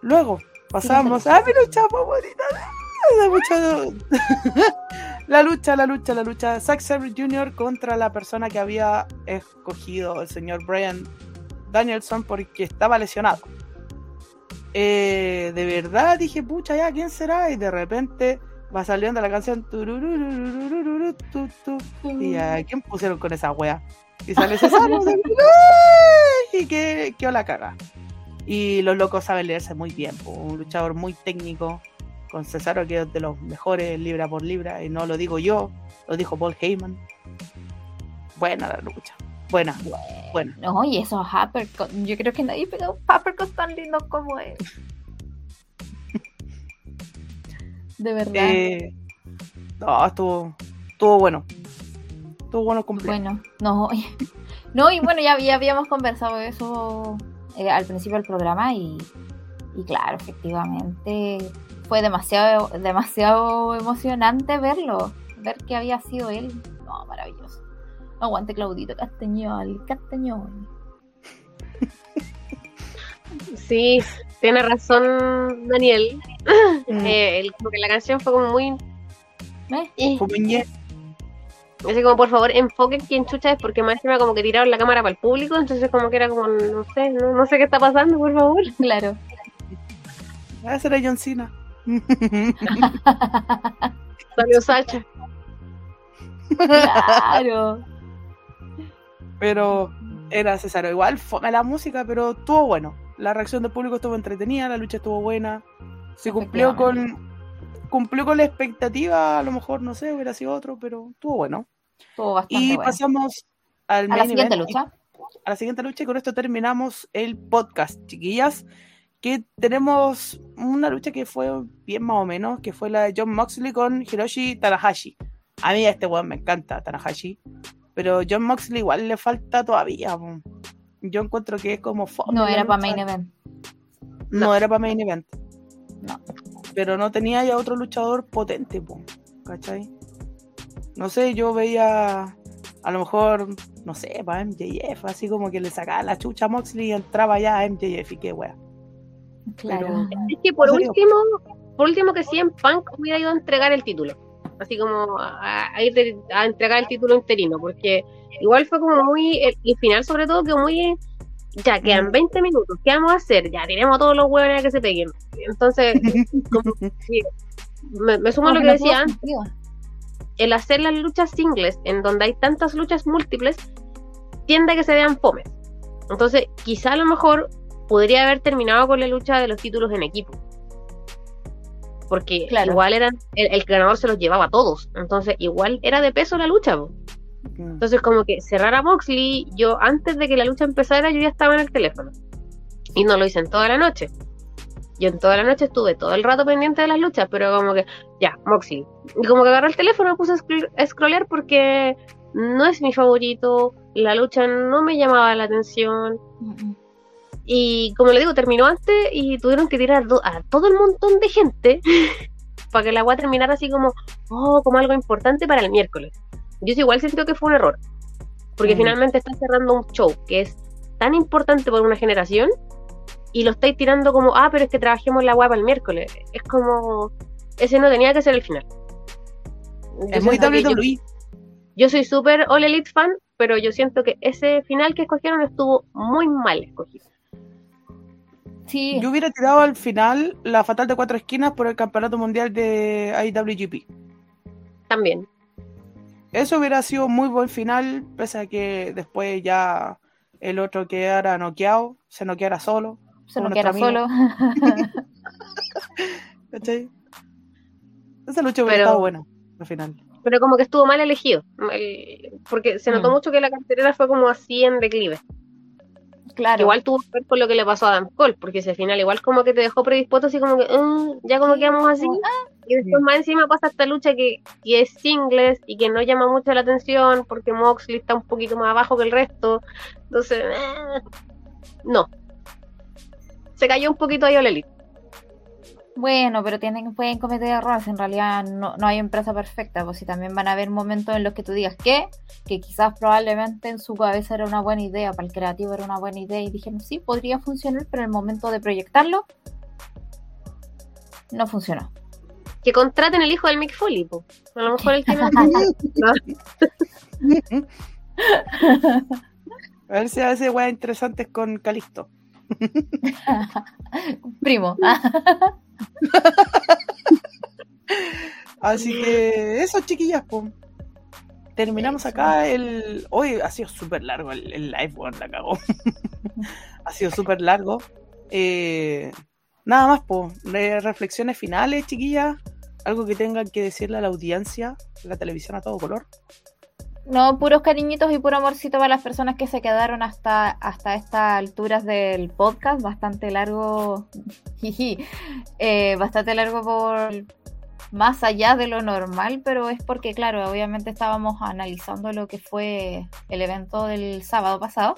Luego pasamos a mi lucha favorita. La lucha, la lucha, la lucha, la. Zack Sabre Jr. contra la persona que había escogido el señor Brian Danielson porque estaba lesionado. Eh, de verdad dije, pucha, ya, ¿quién será? Y de repente va saliendo la canción. Y a quién pusieron con esa wea. Y sale Cesaro y que, que la caga. Y los locos saben leerse muy bien. Un luchador muy técnico. Con Cesaro, que es de los mejores libra por libra. Y no lo digo yo, lo dijo Paul Heyman. Buena la lucha. Buena, buena. No, y esos uppercuts, yo creo que nadie pegó un uppercut tan lindo como él. De verdad. Eh, no, estuvo, estuvo bueno. Estuvo bueno completo. Bueno, no, no, y bueno, ya, ya habíamos conversado eso eh, al principio del programa y, y claro, efectivamente fue demasiado, demasiado emocionante verlo, ver que había sido él. No, maravilloso. Aguante Claudito Castañol, Castañol. Sí, tiene razón Daniel. Mm. Eh, el- como que la canción fue como muy... ¿Ves? eh. Así como, por favor, enfoquen quién chucha es, porque más encima como que tiraron la cámara para el público, entonces como que era como, no sé, no, no sé qué está pasando, por favor. Claro. Ah, ese era John Cena. Salió Sacha. Claro. pero era César. Igual fue la música, pero estuvo bueno. La reacción del público estuvo entretenida, la lucha estuvo buena. Se cumplió con cumplió con la expectativa, a lo mejor, no sé, hubiera sido otro, pero estuvo bueno. Estuvo bastante Y bueno. pasamos al A la siguiente event. lucha. a la siguiente lucha y con esto terminamos el podcast, chiquillas. Que tenemos una lucha que fue bien más o menos, que fue la de John Moxley con Hiroshi Tanahashi. A mí este weón me encanta, Tanahashi. Pero John Moxley igual le falta todavía. Yo encuentro que es como No era para main event. No, No. era para main event. No. Pero no tenía ya otro luchador potente, po, ¿cachai? No sé, yo veía a lo mejor, no sé, para MJF, así como que le sacaba la chucha a Moxley y entraba ya a MJF y qué wea. Claro. Es que por ¿En último, por último que CM Punk hubiera ido a entregar el título. Así como a, a ir de- a entregar el título interino, porque igual fue como muy, el, el final sobre todo que muy, ya quedan Mm. 20 minutos, ¿qué vamos a hacer? Ya tiremos a todos los huevones que se peguen. Entonces, como- sí, me, me sumo a lo que no decía el hacer las luchas singles, en donde hay tantas luchas múltiples, tiende a que se vean fomes. Entonces, quizá a lo mejor podría haber terminado con la lucha de los títulos en equipo. Porque Claro. igual eran, el, el ganador se los llevaba a todos. Entonces, igual era de peso la lucha. po. Entonces, como que cerrar a Moxley, yo antes de que la lucha empezara, yo ya estaba en el teléfono. Y no lo hice en toda la noche. Yo en toda la noche estuve todo el rato pendiente de las luchas, pero como que, ya, Moxley. Y como que agarré el teléfono me puse a, scroll- a scrollear porque no es mi favorito, la lucha no me llamaba la atención. Mm, mm. Y como le digo, terminó antes y tuvieron que tirar a todo el montón de gente para que la agua terminara así como, oh, como algo importante para el miércoles. Yo igual siento que fue un error, porque Mm. finalmente están cerrando un show que es tan importante por una generación y lo estáis tirando como, ah, pero es que trabajemos la agua para el miércoles. Es como, ese no tenía que ser el final. Yo Es muy que yo- WWE. yo soy súper All Elite fan, pero yo siento que ese final que escogieron estuvo muy mal escogido. Sí, Yo hubiera tirado al final la fatal de cuatro esquinas por el campeonato mundial de IWGP. También. Eso hubiera sido muy buen final, pese a que después ya el otro quedara noqueado, se noqueara solo. se como no queda nuestro solo. ¿Cachai? Esa lucha hubiera Pero- estado buena al final. pero como que estuvo mal elegido, el- porque se notó Mm. mucho que la cartelera fue como así en declive. Claro. Igual tuvo que ver con lo que le pasó a Dan Cole, porque ese final igual como que te dejó predispuesto así como que, "Mm, ya como quedamos así, y después más encima pasa esta lucha que, que es singles y que no llama mucho la atención, porque Moxley está un poquito más abajo que el resto, entonces, eh, no. Se cayó un poquito ahí All Elite. Bueno, pero tienen, pueden cometer errores. En realidad no, no hay empresa perfecta. Pues si también van a haber momentos en los que tú digas que, que quizás probablemente en su cabeza era una buena idea, para el creativo era una buena idea y dijeron sí, podría funcionar, pero en el momento de proyectarlo no funcionó. Que contraten el hijo del Mick Foley, po. a lo mejor él tiene... A ver si a veces weas interesantes con Calisto. Primo. Así que eso, chiquillas, pues. Terminamos acá el. Hoy ha sido súper largo el, el live, weón, la cagó. ha sido súper largo. Eh, nada más, pues. reflexiones finales, chiquillas. Algo que tengan que decirle a la audiencia, la televisión a todo color. No, puros cariñitos y puro amorcito para las personas que se quedaron hasta, hasta estas alturas del podcast. Bastante largo. eh, bastante largo por, más allá de lo normal, pero es porque, claro, obviamente estábamos analizando lo que fue el evento del sábado pasado.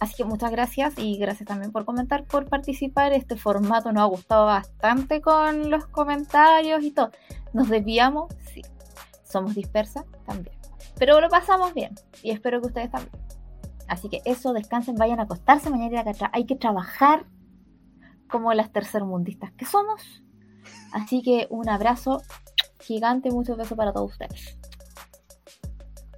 Así que muchas gracias y gracias también por comentar, por participar. Este formato nos ha gustado bastante con los comentarios y todo. ¿Nos desviamos? Sí. ¿Somos dispersas? También. Pero lo pasamos bien y espero que ustedes también. Así que eso, descansen, vayan a acostarse mañana. Hay que trabajar como las tercermundistas que somos. Así que un abrazo gigante, muchos besos para todos ustedes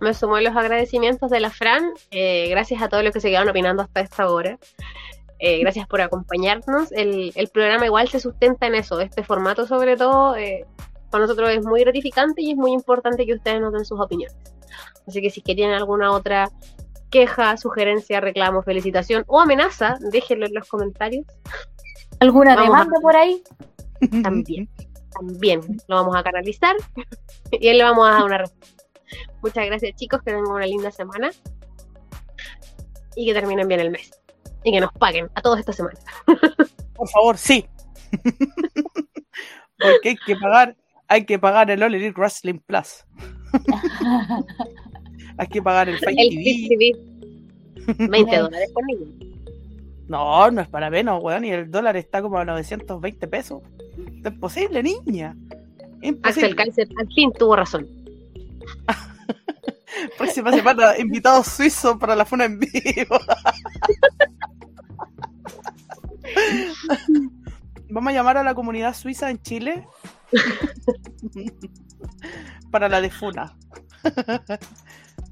me sumo los agradecimientos de la Fran. Eh, gracias a todos los que se quedaron opinando hasta esta hora. Eh, gracias por acompañarnos. El, programa igual se sustenta en eso, este formato sobre todo. Eh, para nosotros es muy gratificante y es muy importante que ustedes nos den sus opiniones. Así que si tienen alguna otra queja, sugerencia, reclamo, felicitación o amenaza, déjenlo en los comentarios. ¿Alguna demanda por ahí? También, también lo vamos a canalizar y él le vamos a dar una respuesta. Muchas gracias chicos, que tengan una linda semana y que terminen bien el mes y que nos paguen a todos esta semana. Por favor, sí. Porque hay que pagar, hay que pagar el All Elite Wrestling Plus. Hay que pagar el Fight TV. 20 dólares por niño. No, no es para menos, weón, y el dólar está como a 920 pesos. es posible, niña. Axel Kaiser al fin tuvo razón. Próxima semana, invitado suizo para la funa en vivo. Vamos a llamar a la comunidad suiza en Chile para la de Funa.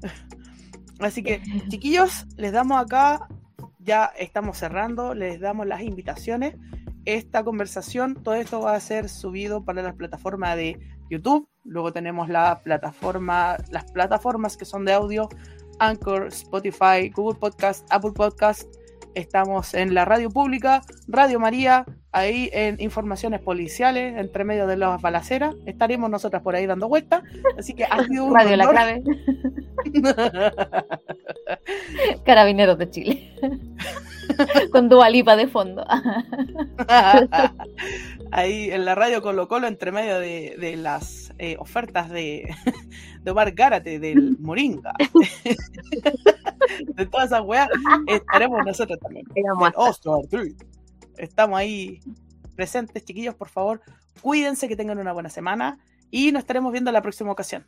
Así que, chiquillos, les damos acá, ya estamos cerrando, les damos las invitaciones. Esta conversación, todo esto va a ser subido para la plataforma de YouTube, Luego tenemos la plataforma, las plataformas que son de audio, Anchor, Spotify, Google Podcast, Apple Podcast. Estamos en la radio pública, Radio María, ahí en informaciones policiales, entre medio de las balaceras. Estaremos nosotras por ahí dando vueltas. Así que ha sido un Radio La Clave. Carabineros de Chile. Con Dualipa de fondo. ahí en la radio Colo Colo, entre medio de, las eh, ofertas de, de Omar Gárate, del Moringa, de todas esas weas, estaremos nosotros también. Estamos ahí presentes, chiquillos, por favor, cuídense, que tengan una buena semana y nos estaremos viendo la próxima ocasión.